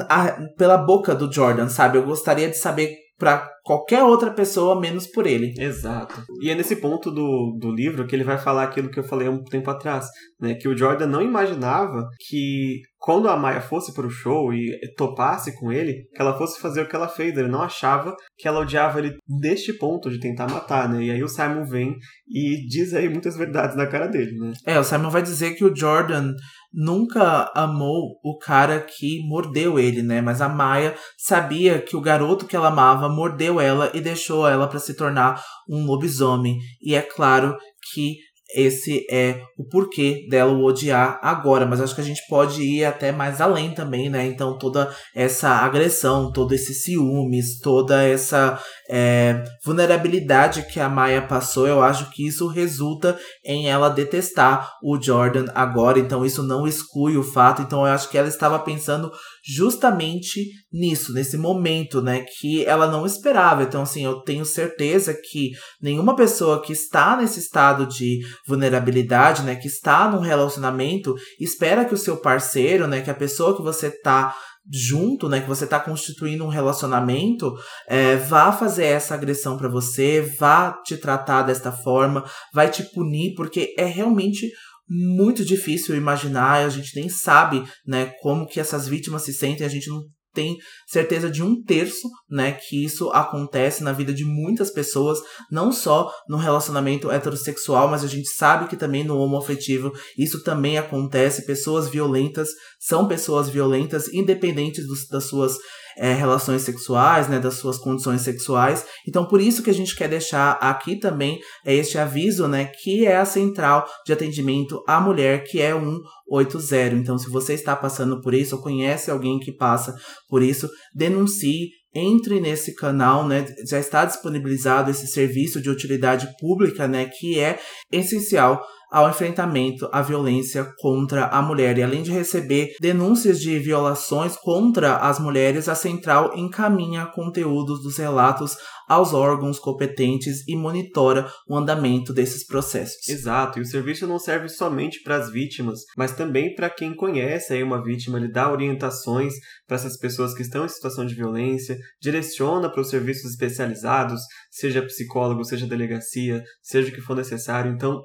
a, pela boca do Jordan, sabe? Eu gostaria de saber para qualquer outra pessoa, menos por ele. Exato. E é nesse ponto do, do livro que ele vai falar aquilo que eu falei um tempo atrás, né? Que o Jordan não imaginava que quando a Maya fosse para o show e topasse com ele, que ela fosse fazer o que ela fez. Ele não achava que ela odiava ele neste ponto de tentar matar, né? E aí o Simon vem e diz aí muitas verdades na cara dele, né? É, o Simon vai dizer que o Jordan nunca amou o cara que mordeu ele, né? Mas a Maya sabia que o garoto que ela amava mordeu ela e deixou ela para se tornar um lobisomem. E é claro que esse é o porquê dela o odiar agora, mas acho que a gente pode ir até mais além também, né? Então toda essa agressão, todo esse ciúmes, toda essa é, vulnerabilidade que a Maya passou, eu acho que isso resulta em ela detestar o Jordan agora, então isso não exclui o fato, então eu acho que ela estava pensando justamente nisso, nesse momento, né, que ela não esperava. Então, assim, eu tenho certeza que nenhuma pessoa que está nesse estado de vulnerabilidade, né, que está num relacionamento, espera que o seu parceiro, né, que a pessoa que você tá junto, né, que você tá constituindo um relacionamento, é, vá fazer essa agressão para você, vá te tratar desta forma, vai te punir, porque é realmente muito difícil imaginar, a gente nem sabe, né, como que essas vítimas se sentem, a gente não tem certeza de um terço, né, que isso acontece na vida de muitas pessoas, não só no relacionamento heterossexual, mas a gente sabe que também no homoafetivo isso também acontece. Pessoas violentas são pessoas violentas, independentes das suas é, relações sexuais, né, das suas condições sexuais. Então, por isso que a gente quer deixar aqui também é este aviso, né, que é a central de atendimento à mulher, que é 180. Então, se você está passando por isso ou conhece alguém que passa por isso, denuncie entre nesse canal, né? Já está disponibilizado esse serviço de utilidade pública, né? Que é essencial ao enfrentamento à violência contra a mulher. E além de receber denúncias de violações contra as mulheres, a central encaminha conteúdos dos relatos aos órgãos competentes e monitora o andamento desses processos. Exato, e o serviço não serve somente para as vítimas, mas também para quem conhece aí uma vítima, ele dá orientações para essas pessoas que estão em situação de violência, direciona para os serviços especializados, seja psicólogo, seja delegacia, seja o que for necessário. Então,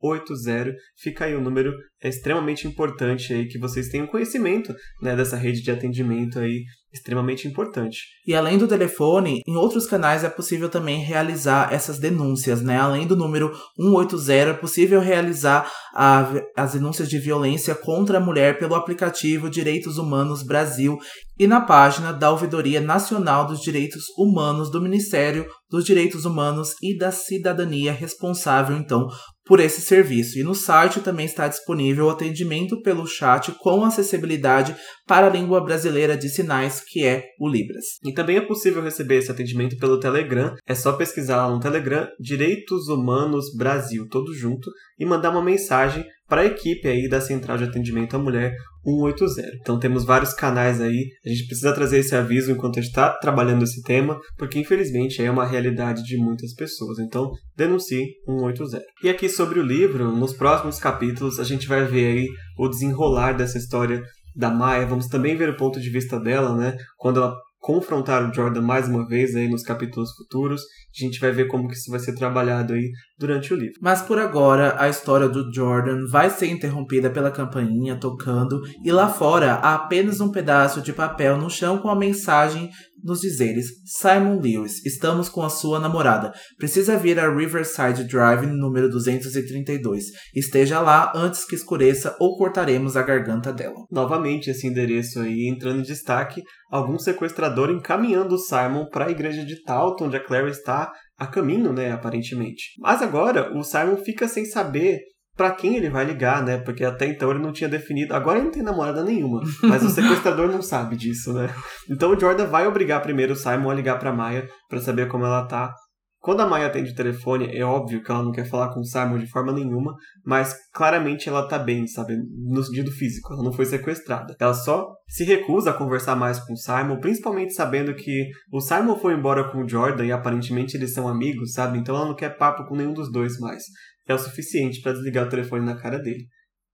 180 fica aí o um número é extremamente importante aí que vocês tenham conhecimento né, dessa rede de atendimento aí extremamente importante. E além do telefone, em outros canais é possível também realizar essas denúncias, né? Além do número 180, é possível realizar a, as denúncias de violência contra a mulher pelo aplicativo Direitos Humanos Brasil e na página da Ouvidoria Nacional dos Direitos Humanos do Ministério dos Direitos Humanos e da Cidadania, responsável então por esse serviço. E no site também está disponível o atendimento pelo chat com acessibilidade para a língua brasileira de sinais, que é o Libras. E também é possível receber esse atendimento pelo Telegram. É só pesquisar lá no Telegram Direitos Humanos Brasil, todo junto, e mandar uma mensagem para a equipe aí da Central de Atendimento à Mulher 180. Então temos vários canais aí, a gente precisa trazer esse aviso enquanto está trabalhando esse tema, porque infelizmente é uma realidade de muitas pessoas. Então denuncie 180. E aqui sobre o livro, nos próximos capítulos a gente vai ver aí o desenrolar dessa história da Maia, vamos também ver o ponto de vista dela, né? Quando ela confrontar o Jordan mais uma vez aí nos capítulos futuros. A gente vai ver como que isso vai ser trabalhado aí durante o livro. Mas por agora, a história do Jordan vai ser interrompida pela campainha tocando e lá fora há apenas um pedaço de papel no chão com a mensagem nos dizeres: Simon Lewis, estamos com a sua namorada. Precisa vir a Riverside Drive número 232. Esteja lá antes que escureça ou cortaremos a garganta dela. Novamente esse endereço aí entrando em destaque, algum sequestrador encaminhando Simon para a igreja de Talton, onde a Claire está a caminho, né, aparentemente. Mas agora o Simon fica sem saber para quem ele vai ligar, né? Porque até então ele não tinha definido. Agora ele não tem namorada nenhuma, mas o sequestrador não sabe disso, né? Então o Jordan vai obrigar primeiro o Simon a ligar para Maia para saber como ela tá. Quando a Maia atende o telefone, é óbvio que ela não quer falar com o Simon de forma nenhuma, mas claramente ela tá bem, sabe? No sentido físico, ela não foi sequestrada. Ela só se recusa a conversar mais com o Simon, principalmente sabendo que o Simon foi embora com o Jordan e aparentemente eles são amigos, sabe? Então ela não quer papo com nenhum dos dois mais é o suficiente para desligar o telefone na cara dele.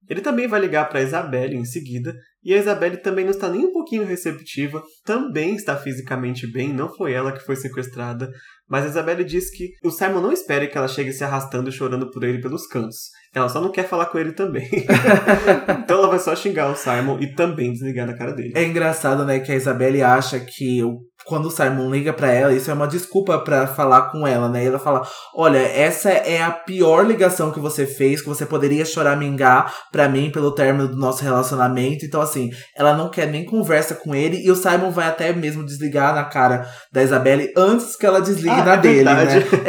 Ele também vai ligar para Isabelle em seguida, e a Isabelle também não está nem um pouquinho receptiva, também está fisicamente bem, não foi ela que foi sequestrada, mas a Isabelle diz que o Simon não espera que ela chegue se arrastando e chorando por ele pelos cantos. Ela só não quer falar com ele também. (laughs) então ela vai só xingar o Simon e também desligar na cara dele. É engraçado, né, que a Isabelle acha que o quando o Simon liga para ela, isso é uma desculpa para falar com ela, né? E ela fala: "Olha, essa é a pior ligação que você fez, que você poderia choramingar para mim pelo término do nosso relacionamento". Então assim, ela não quer nem conversa com ele e o Simon vai até mesmo desligar na cara da Isabelle antes que ela desligue ah, na é dele, né? verdade. né?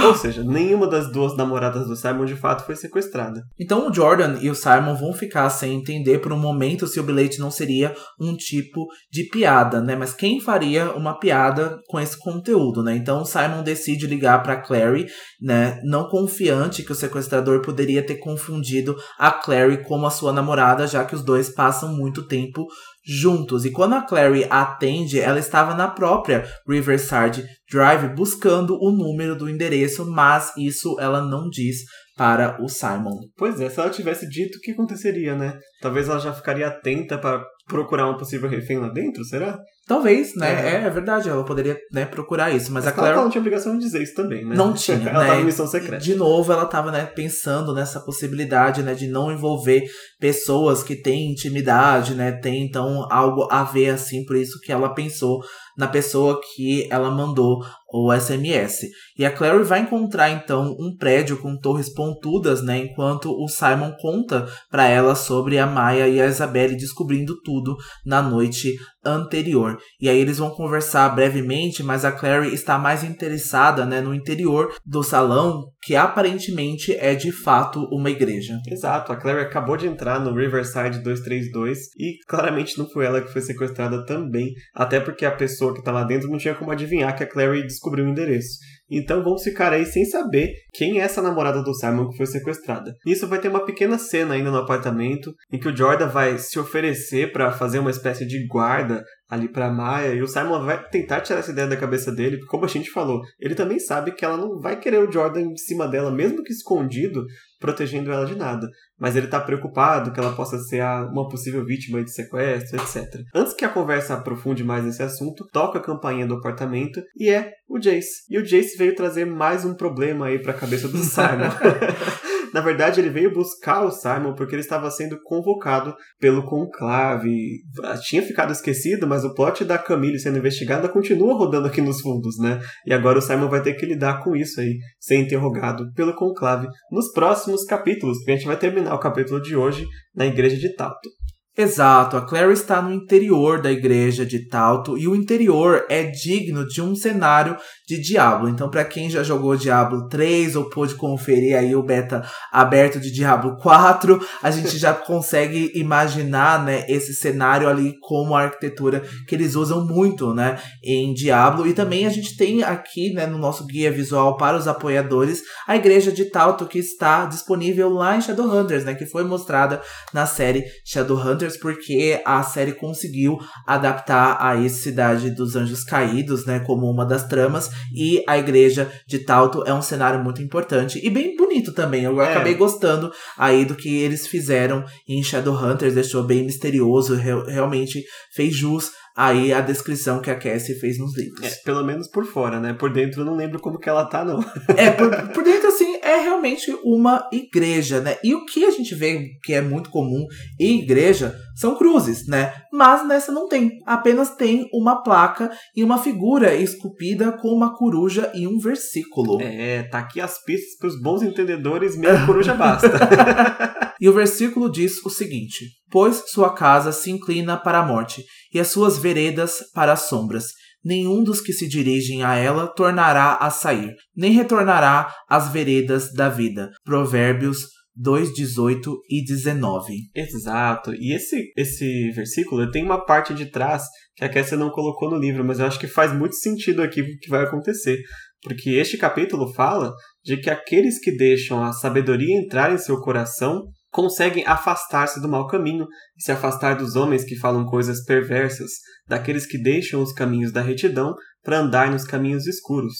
É. (laughs) Ou seja, nenhuma das duas namoradas do Simon de fato foi sequestrada. Então o Jordan e o Simon vão ficar sem entender por um momento se o bilhete não seria um tipo de piada, né? Mas quem faria uma piada com esse conteúdo, né? Então Simon decide ligar para Clary, né? Não confiante que o sequestrador poderia ter confundido a Clary como a sua namorada, já que os dois passam muito tempo juntos. E quando a Clary atende, ela estava na própria Riverside Drive buscando o número do endereço, mas isso ela não diz para o Simon. Pois é, se ela tivesse dito, o que aconteceria, né? Talvez ela já ficaria atenta para procurar um possível refém lá dentro, será? Talvez, né? É, é verdade, ela poderia né, procurar isso. Mas, Mas a Claire. Ela não tinha obrigação de dizer isso também, né? Não tinha, (laughs) ela né? tava em missão secreta. De novo, ela tava, né, pensando nessa possibilidade, né, de não envolver pessoas que têm intimidade, né, tem então algo a ver assim, por isso que ela pensou na pessoa que ela mandou o SMS. E a Clary vai encontrar então um prédio com torres pontudas, né, enquanto o Simon conta para ela sobre a Maia e a Isabelle descobrindo tudo na noite anterior. E aí eles vão conversar brevemente, mas a Clary está mais interessada, né, no interior do salão, que aparentemente é de fato uma igreja. Exato, a Clary acabou de entrar no Riverside 232 e claramente não foi ela que foi sequestrada também, até porque a pessoa que tá lá dentro não tinha como adivinhar que a Clary descobriu o endereço. Então vamos ficar aí sem saber quem é essa namorada do Simon que foi sequestrada. Nisso vai ter uma pequena cena ainda no apartamento em que o Jordan vai se oferecer para fazer uma espécie de guarda ali para Maia e o Simon vai tentar tirar essa ideia da cabeça dele, porque como a gente falou, ele também sabe que ela não vai querer o Jordan em cima dela, mesmo que escondido, protegendo ela de nada. Mas ele tá preocupado que ela possa ser a, uma possível vítima de sequestro, etc. Antes que a conversa aprofunde mais nesse assunto, toca a campainha do apartamento e é o Jace. E o Jace veio trazer mais um problema aí pra cabeça do Simon. (laughs) Na verdade, ele veio buscar o Simon porque ele estava sendo convocado pelo conclave. Tinha ficado esquecido, mas o plot da Camille sendo investigada continua rodando aqui nos fundos, né? E agora o Simon vai ter que lidar com isso aí, ser interrogado pelo conclave nos próximos capítulos, porque a gente vai terminar o capítulo de hoje na igreja de Talto. Exato, a Clary está no interior da igreja de Talto e o interior é digno de um cenário de Diablo. Então, para quem já jogou Diablo 3 ou pôde conferir aí o beta aberto de Diablo 4, a gente já (laughs) consegue imaginar, né, esse cenário ali como a arquitetura que eles usam muito, né, em Diablo. E também a gente tem aqui, né, no nosso guia visual para os apoiadores, a igreja de Talto que está disponível lá em Shadowhunters, né, que foi mostrada na série Shadowhunters porque a série conseguiu adaptar a esse Cidade dos Anjos Caídos, né, como uma das tramas e a igreja de Talto é um cenário muito importante e bem bonito também. Eu É. acabei gostando aí do que eles fizeram em Shadowhunters, deixou bem misterioso, re- realmente fez jus aí a descrição que a Cassie fez nos livros. É, pelo menos por fora, né? Por dentro eu não lembro como que ela tá, não. É, por, por dentro, assim, é realmente uma igreja, né? E o que a gente vê que é muito comum em igreja são cruzes, né? Mas nessa não tem. Apenas tem uma placa e uma figura esculpida com uma coruja e um versículo. É, tá aqui as pistas pros bons entendedores, meia coruja basta. (laughs) E o versículo diz o seguinte: Pois sua casa se inclina para a morte, e as suas veredas para as sombras. Nenhum dos que se dirigem a ela tornará a sair, nem retornará às veredas da vida. Provérbios 2, 18 e 19. Exato. E esse, esse versículo tem uma parte de trás que a Kessia não colocou no livro, mas eu acho que faz muito sentido aqui o que vai acontecer. Porque este capítulo fala de que aqueles que deixam a sabedoria entrar em seu coração conseguem afastar-se do mau caminho e se afastar dos homens que falam coisas perversas, daqueles que deixam os caminhos da retidão para andar nos caminhos escuros.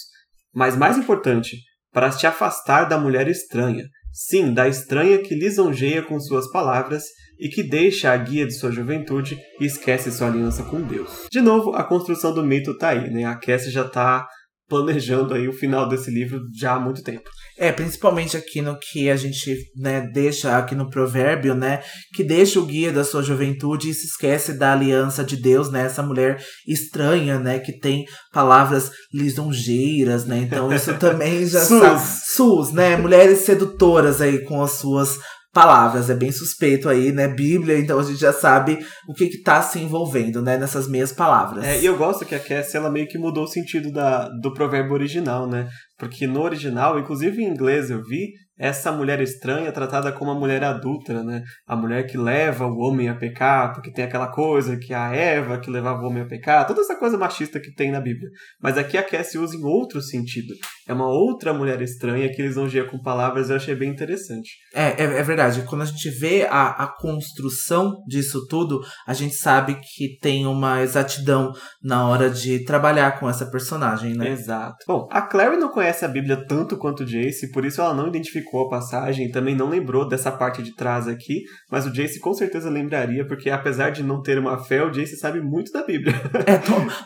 Mas mais importante, para te afastar da mulher estranha, sim, da estranha que lisonjeia com suas palavras e que deixa a guia de sua juventude e esquece sua aliança com Deus. De novo, a construção do mito tá aí, né? A Cassie já tá planejando aí o final desse livro já há muito tempo. É, principalmente aqui no que a gente né, deixa aqui no provérbio, né? Que deixa o guia da sua juventude e se esquece da aliança de Deus, né? Essa mulher estranha, né? Que tem palavras lisonjeiras, né? Então isso (laughs) também já Sus. sabe. Sus, né? Mulheres sedutoras aí com as suas palavras. É bem suspeito aí, né? Bíblia, então a gente já sabe o que que tá se envolvendo, né? Nessas meias palavras. É, e eu gosto que a Cassie, ela meio que mudou o sentido da, do provérbio original, né? Porque no original, inclusive em inglês eu vi, essa mulher estranha é tratada como uma mulher adulta, né? A mulher que leva o homem a pecar, porque tem aquela coisa que a Eva que levava o homem a pecar, toda essa coisa machista que tem na Bíblia. Mas aqui a Cassie usa em outro sentido. É uma outra mulher estranha que lisonjeia com palavras, eu achei bem interessante. É, é, é verdade. Quando a gente vê a, a construção disso tudo, a gente sabe que tem uma exatidão na hora de trabalhar com essa personagem, né? Exato. Bom, a Clary não conhece a Bíblia tanto quanto Jace, por isso ela não identificou a passagem e também não lembrou dessa parte de trás aqui, mas o Jace com certeza lembraria, porque apesar de não ter uma fé, o Jace sabe muito da Bíblia. (laughs) É,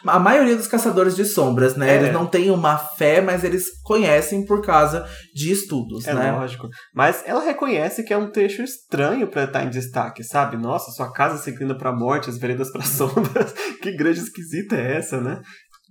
a maioria dos caçadores de sombras, né? É. Eles não têm uma fé, mas eles conhecem por causa de estudos, é né? É lógico. Mas ela reconhece que é um trecho estranho para estar em destaque, sabe? Nossa, sua casa se inclina para a morte, as veredas para (laughs) sombras. que igreja esquisita é essa, né?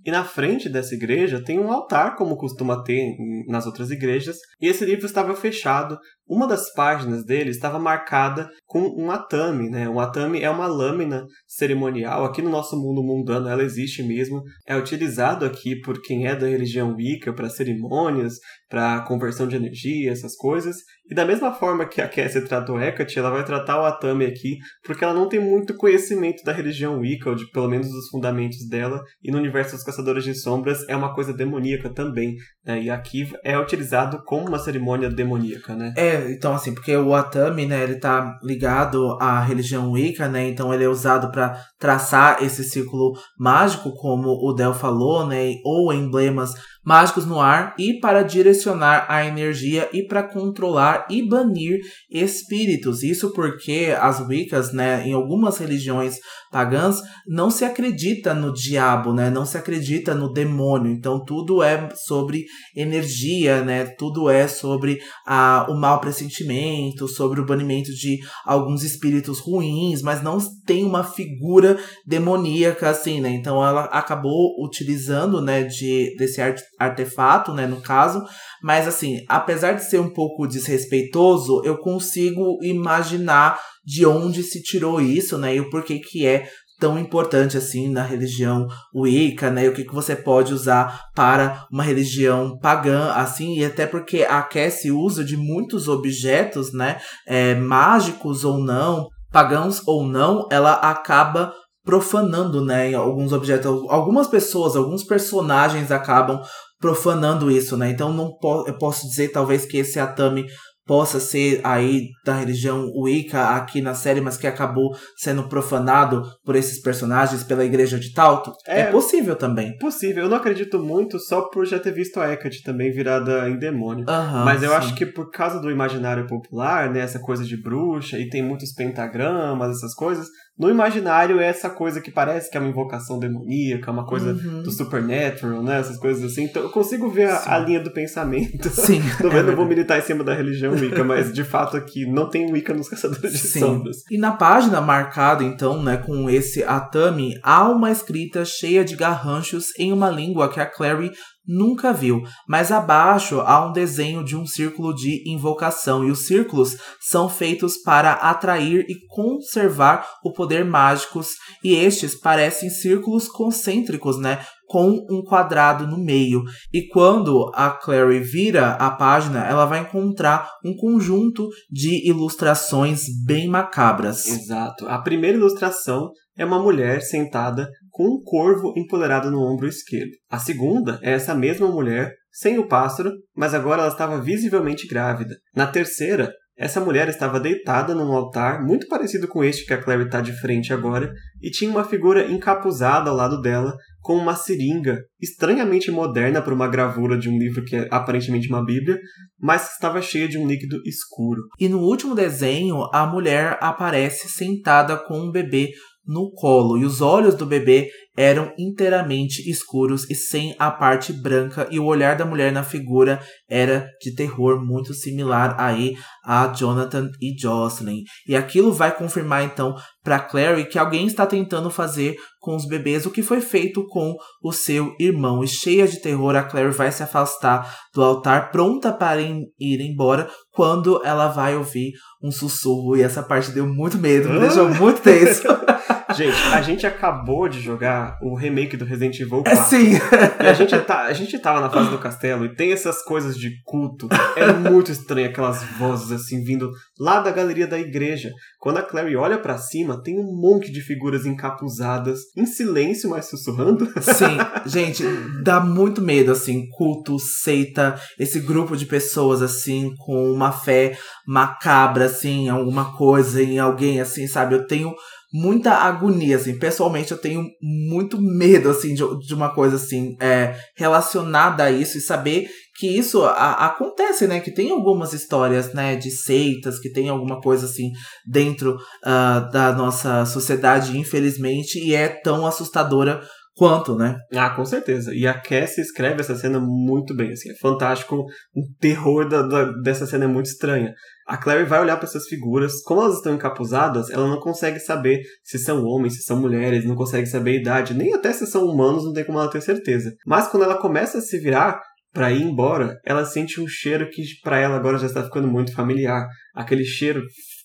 E na frente dessa igreja tem um altar, como costuma ter nas outras igrejas, e esse livro estava fechado. Uma das páginas dele estava marcada com um atame, né? Um atame é uma lâmina cerimonial. Aqui no nosso mundo mundano ela existe mesmo. É utilizado aqui por quem é da religião Wicca para cerimônias, para conversão de energia, essas coisas. E da mesma forma que a Cassie tratou Hecate, ela vai tratar o Atami aqui, porque ela não tem muito conhecimento da religião Wicca, ou de pelo menos dos fundamentos dela, e no universo dos Caçadores de Sombras é uma coisa demoníaca também, né? E aqui é utilizado como uma cerimônia demoníaca, né? É, então assim, porque o Atami, né, ele tá ligado à religião Wicca, né? Então ele é usado para traçar esse círculo mágico, como o Del falou, né? Ou emblemas mágicos no ar e para direcionar a energia e para controlar e banir espíritos. Isso porque as Wiccas, né, em algumas religiões pagãs, não se acredita no diabo, né? Não se acredita no demônio. Então tudo é sobre energia, né? Tudo é sobre a, o mau pressentimento, sobre o banimento de alguns espíritos ruins, mas não tem uma figura demoníaca assim, né? Então ela acabou utilizando, né, de desse arte artefato, né, no caso. Mas assim, apesar de ser um pouco desrespeitoso, eu consigo imaginar de onde se tirou isso, né, e o porquê que é tão importante assim na religião Wicca, né? O que, que você pode usar para uma religião pagã, assim, e até porque a Cassie usa de muitos objetos, né? É, mágicos ou não, pagãos ou não, ela acaba profanando, né, alguns objetos. Algumas pessoas, alguns personagens acabam profanando isso, né? Então não po eu posso dizer talvez que esse Atami possa ser aí da religião Wicca aqui na série, mas que acabou sendo profanado por esses personagens pela igreja de Talto? É, é possível também. Possível. Eu não acredito muito só por já ter visto a Hecate também virada em demônio. Uhum, mas eu sim. acho que por causa do imaginário popular, né, essa coisa de bruxa e tem muitos pentagramas, essas coisas, no imaginário é essa coisa que parece que é uma invocação demoníaca, uma coisa uhum. do supernatural, né? Essas coisas assim. Então eu consigo ver a, a linha do pensamento. (laughs) Sim. (laughs) Tô vendo, é não vou militar em cima da religião Wicca, mas de fato aqui não tem Wicca nos Caçadores de Sim. Sombras. E na página marcada, então, né, com esse Atami, há uma escrita cheia de garranchos em uma língua que a Clary nunca viu, mas abaixo há um desenho de um círculo de invocação e os círculos são feitos para atrair e conservar o poder mágicos e estes parecem círculos concêntricos, né? Com um quadrado no meio. E quando a Clary vira a página, ela vai encontrar um conjunto de ilustrações bem macabras. Exato. A primeira ilustração é uma mulher sentada com um corvo empolerado no ombro esquerdo. A segunda é essa mesma mulher, sem o pássaro, mas agora ela estava visivelmente grávida. Na terceira, essa mulher estava deitada num altar muito parecido com este que a Clary está de frente agora, e tinha uma figura encapuzada ao lado dela, com uma seringa, estranhamente moderna para uma gravura de um livro que é aparentemente uma Bíblia, mas que estava cheia de um líquido escuro. E no último desenho, a mulher aparece sentada com um bebê no colo e os olhos do bebê eram inteiramente escuros e sem a parte branca e o olhar da mulher na figura era de terror muito similar aí a Jonathan e Jocelyn. E aquilo vai confirmar então para Clary que alguém está tentando fazer com os bebês o que foi feito com o seu irmão. E cheia de terror, a Clary vai se afastar do altar, pronta para ir embora, quando ela vai ouvir um sussurro. E essa parte deu muito medo, me deixou muito tenso. (laughs) Gente, a gente acabou de jogar o remake do Resident Evil 4. É sim. E a gente, tá, a gente tava na fase do castelo e tem essas coisas de culto. É muito estranho aquelas vozes assim vindo lá da galeria da igreja. Quando a Clary olha para cima, tem um monte de figuras encapuzadas, em silêncio, mas sussurrando. Sim, (laughs) gente, dá muito medo, assim, culto, seita, esse grupo de pessoas, assim, com uma fé macabra, assim, alguma coisa em alguém, assim, sabe? Eu tenho muita agonia, assim. Pessoalmente, eu tenho muito medo, assim, de, de uma coisa, assim, é, relacionada a isso e saber que isso a, acontece, né? Que tem algumas histórias, né, de seitas, que tem alguma coisa assim dentro uh, da nossa sociedade, infelizmente, e é tão assustadora quanto, né? Ah, com certeza. E a Cassie escreve essa cena muito bem, assim, é fantástico. O terror da, da, dessa cena é muito estranha. A Clary vai olhar para essas figuras, como elas estão encapuzadas, ela não consegue saber se são homens, se são mulheres, não consegue saber a idade, nem até se são humanos, não tem como ela ter certeza. Mas quando ela começa a se virar, para ir embora, ela sente um cheiro que para ela agora já está ficando muito familiar. Aquele cheiro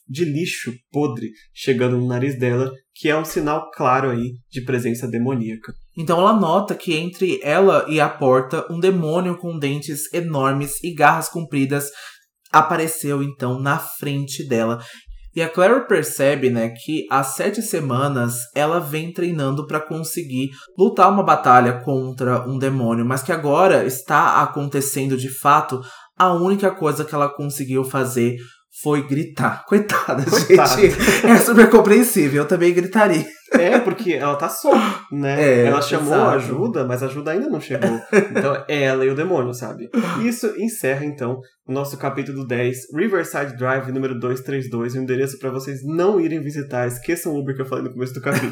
de lixo podre chegando no nariz dela, que é um sinal claro aí de presença demoníaca. Então ela nota que entre ela e a porta, um demônio com dentes enormes e garras compridas apareceu então na frente dela. E a Claire percebe, né, que há sete semanas ela vem treinando para conseguir lutar uma batalha contra um demônio, mas que agora está acontecendo de fato. A única coisa que ela conseguiu fazer foi gritar. (laughs) Coitada, Coitada. gente. É super compreensível. Eu também gritaria. É, porque ela tá só, né? É, ela chamou exato. ajuda, mas a ajuda ainda não chegou. Então é ela e o demônio, sabe? Isso encerra, então, o nosso capítulo 10, Riverside Drive, número 232, o endereço para vocês não irem visitar. Esqueçam o Uber que eu falei no começo do capítulo.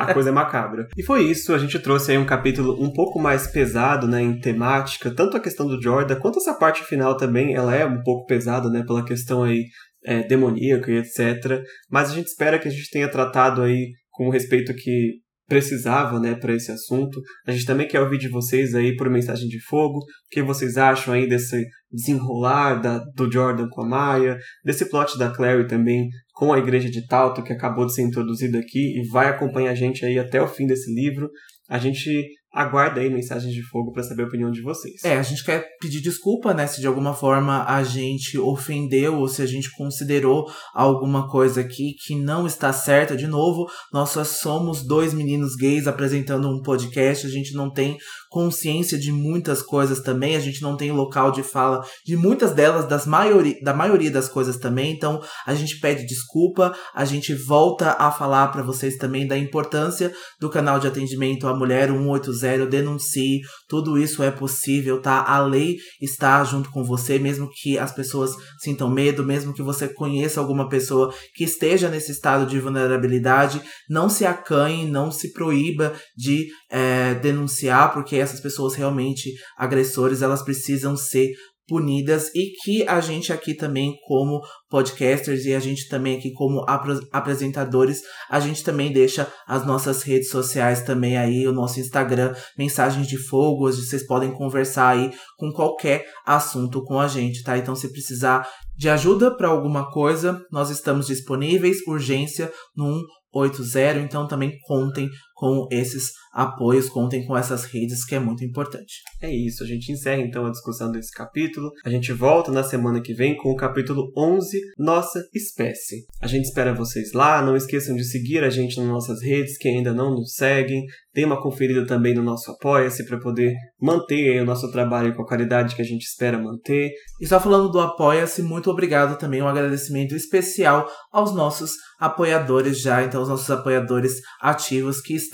a coisa é macabra. E foi isso, a gente trouxe aí um capítulo um pouco mais pesado, né, em temática, tanto a questão do Jordan, quanto essa parte final também, ela é um pouco pesada, né, pela questão aí é, demoníaca e etc. Mas a gente espera que a gente tenha tratado aí com o respeito que precisava, né, para esse assunto. A gente também quer ouvir de vocês aí por mensagem de fogo, o que vocês acham aí desse desenrolar da, do Jordan com a Maia, desse plot da Clary também com a igreja de Talto que acabou de ser introduzido aqui e vai acompanhar a gente aí até o fim desse livro. A gente aguarda aí mensagens de fogo para saber a opinião de vocês. É, a gente quer pedir desculpa, né, se de alguma forma a gente ofendeu ou se a gente considerou alguma coisa aqui que não está certa. De novo, nós só somos dois meninos gays apresentando um podcast, a gente não tem consciência de muitas coisas também, a gente não tem local de fala de muitas delas, das maioria, da maioria das coisas também, então a gente pede desculpa, a gente volta a falar para vocês também da importância do canal de atendimento à mulher 180, denuncie, tudo isso é possível, tá? A lei está junto com você, mesmo que as pessoas sintam medo, mesmo que você conheça alguma pessoa que esteja nesse estado de vulnerabilidade, não se acanhe, não se proíba de é, denunciar, porque essas pessoas realmente agressores, elas precisam ser punidas. E que a gente aqui também como podcasters e a gente também aqui como apresentadores, a gente também deixa as nossas redes sociais também aí, o nosso Instagram, mensagens de fogo, vocês podem conversar aí com qualquer assunto com a gente, tá? Então se precisar de ajuda para alguma coisa, nós estamos disponíveis, urgência no 180, então também contem com esses apoios, contem com essas redes que é muito importante. É isso, a gente encerra então a discussão desse capítulo. A gente volta na semana que vem com o capítulo 11, Nossa Espécie. A gente espera vocês lá, não esqueçam de seguir a gente nas nossas redes, que ainda não nos seguem. Dê uma conferida também no nosso Apoia-se para poder manter o nosso trabalho com a qualidade que a gente espera manter. E só falando do Apoia-se, muito obrigado também, um agradecimento especial aos nossos apoiadores já, então os nossos apoiadores ativos que estão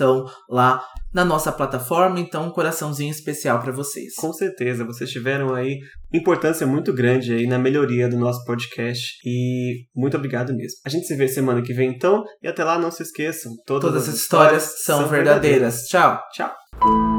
lá na nossa plataforma, então um coraçãozinho especial para vocês. Com certeza, vocês tiveram aí importância muito grande aí na melhoria do nosso podcast e muito obrigado mesmo. A gente se vê semana que vem então e até lá não se esqueçam, todas, todas as histórias, histórias são verdadeiras. verdadeiras. Tchau. Tchau.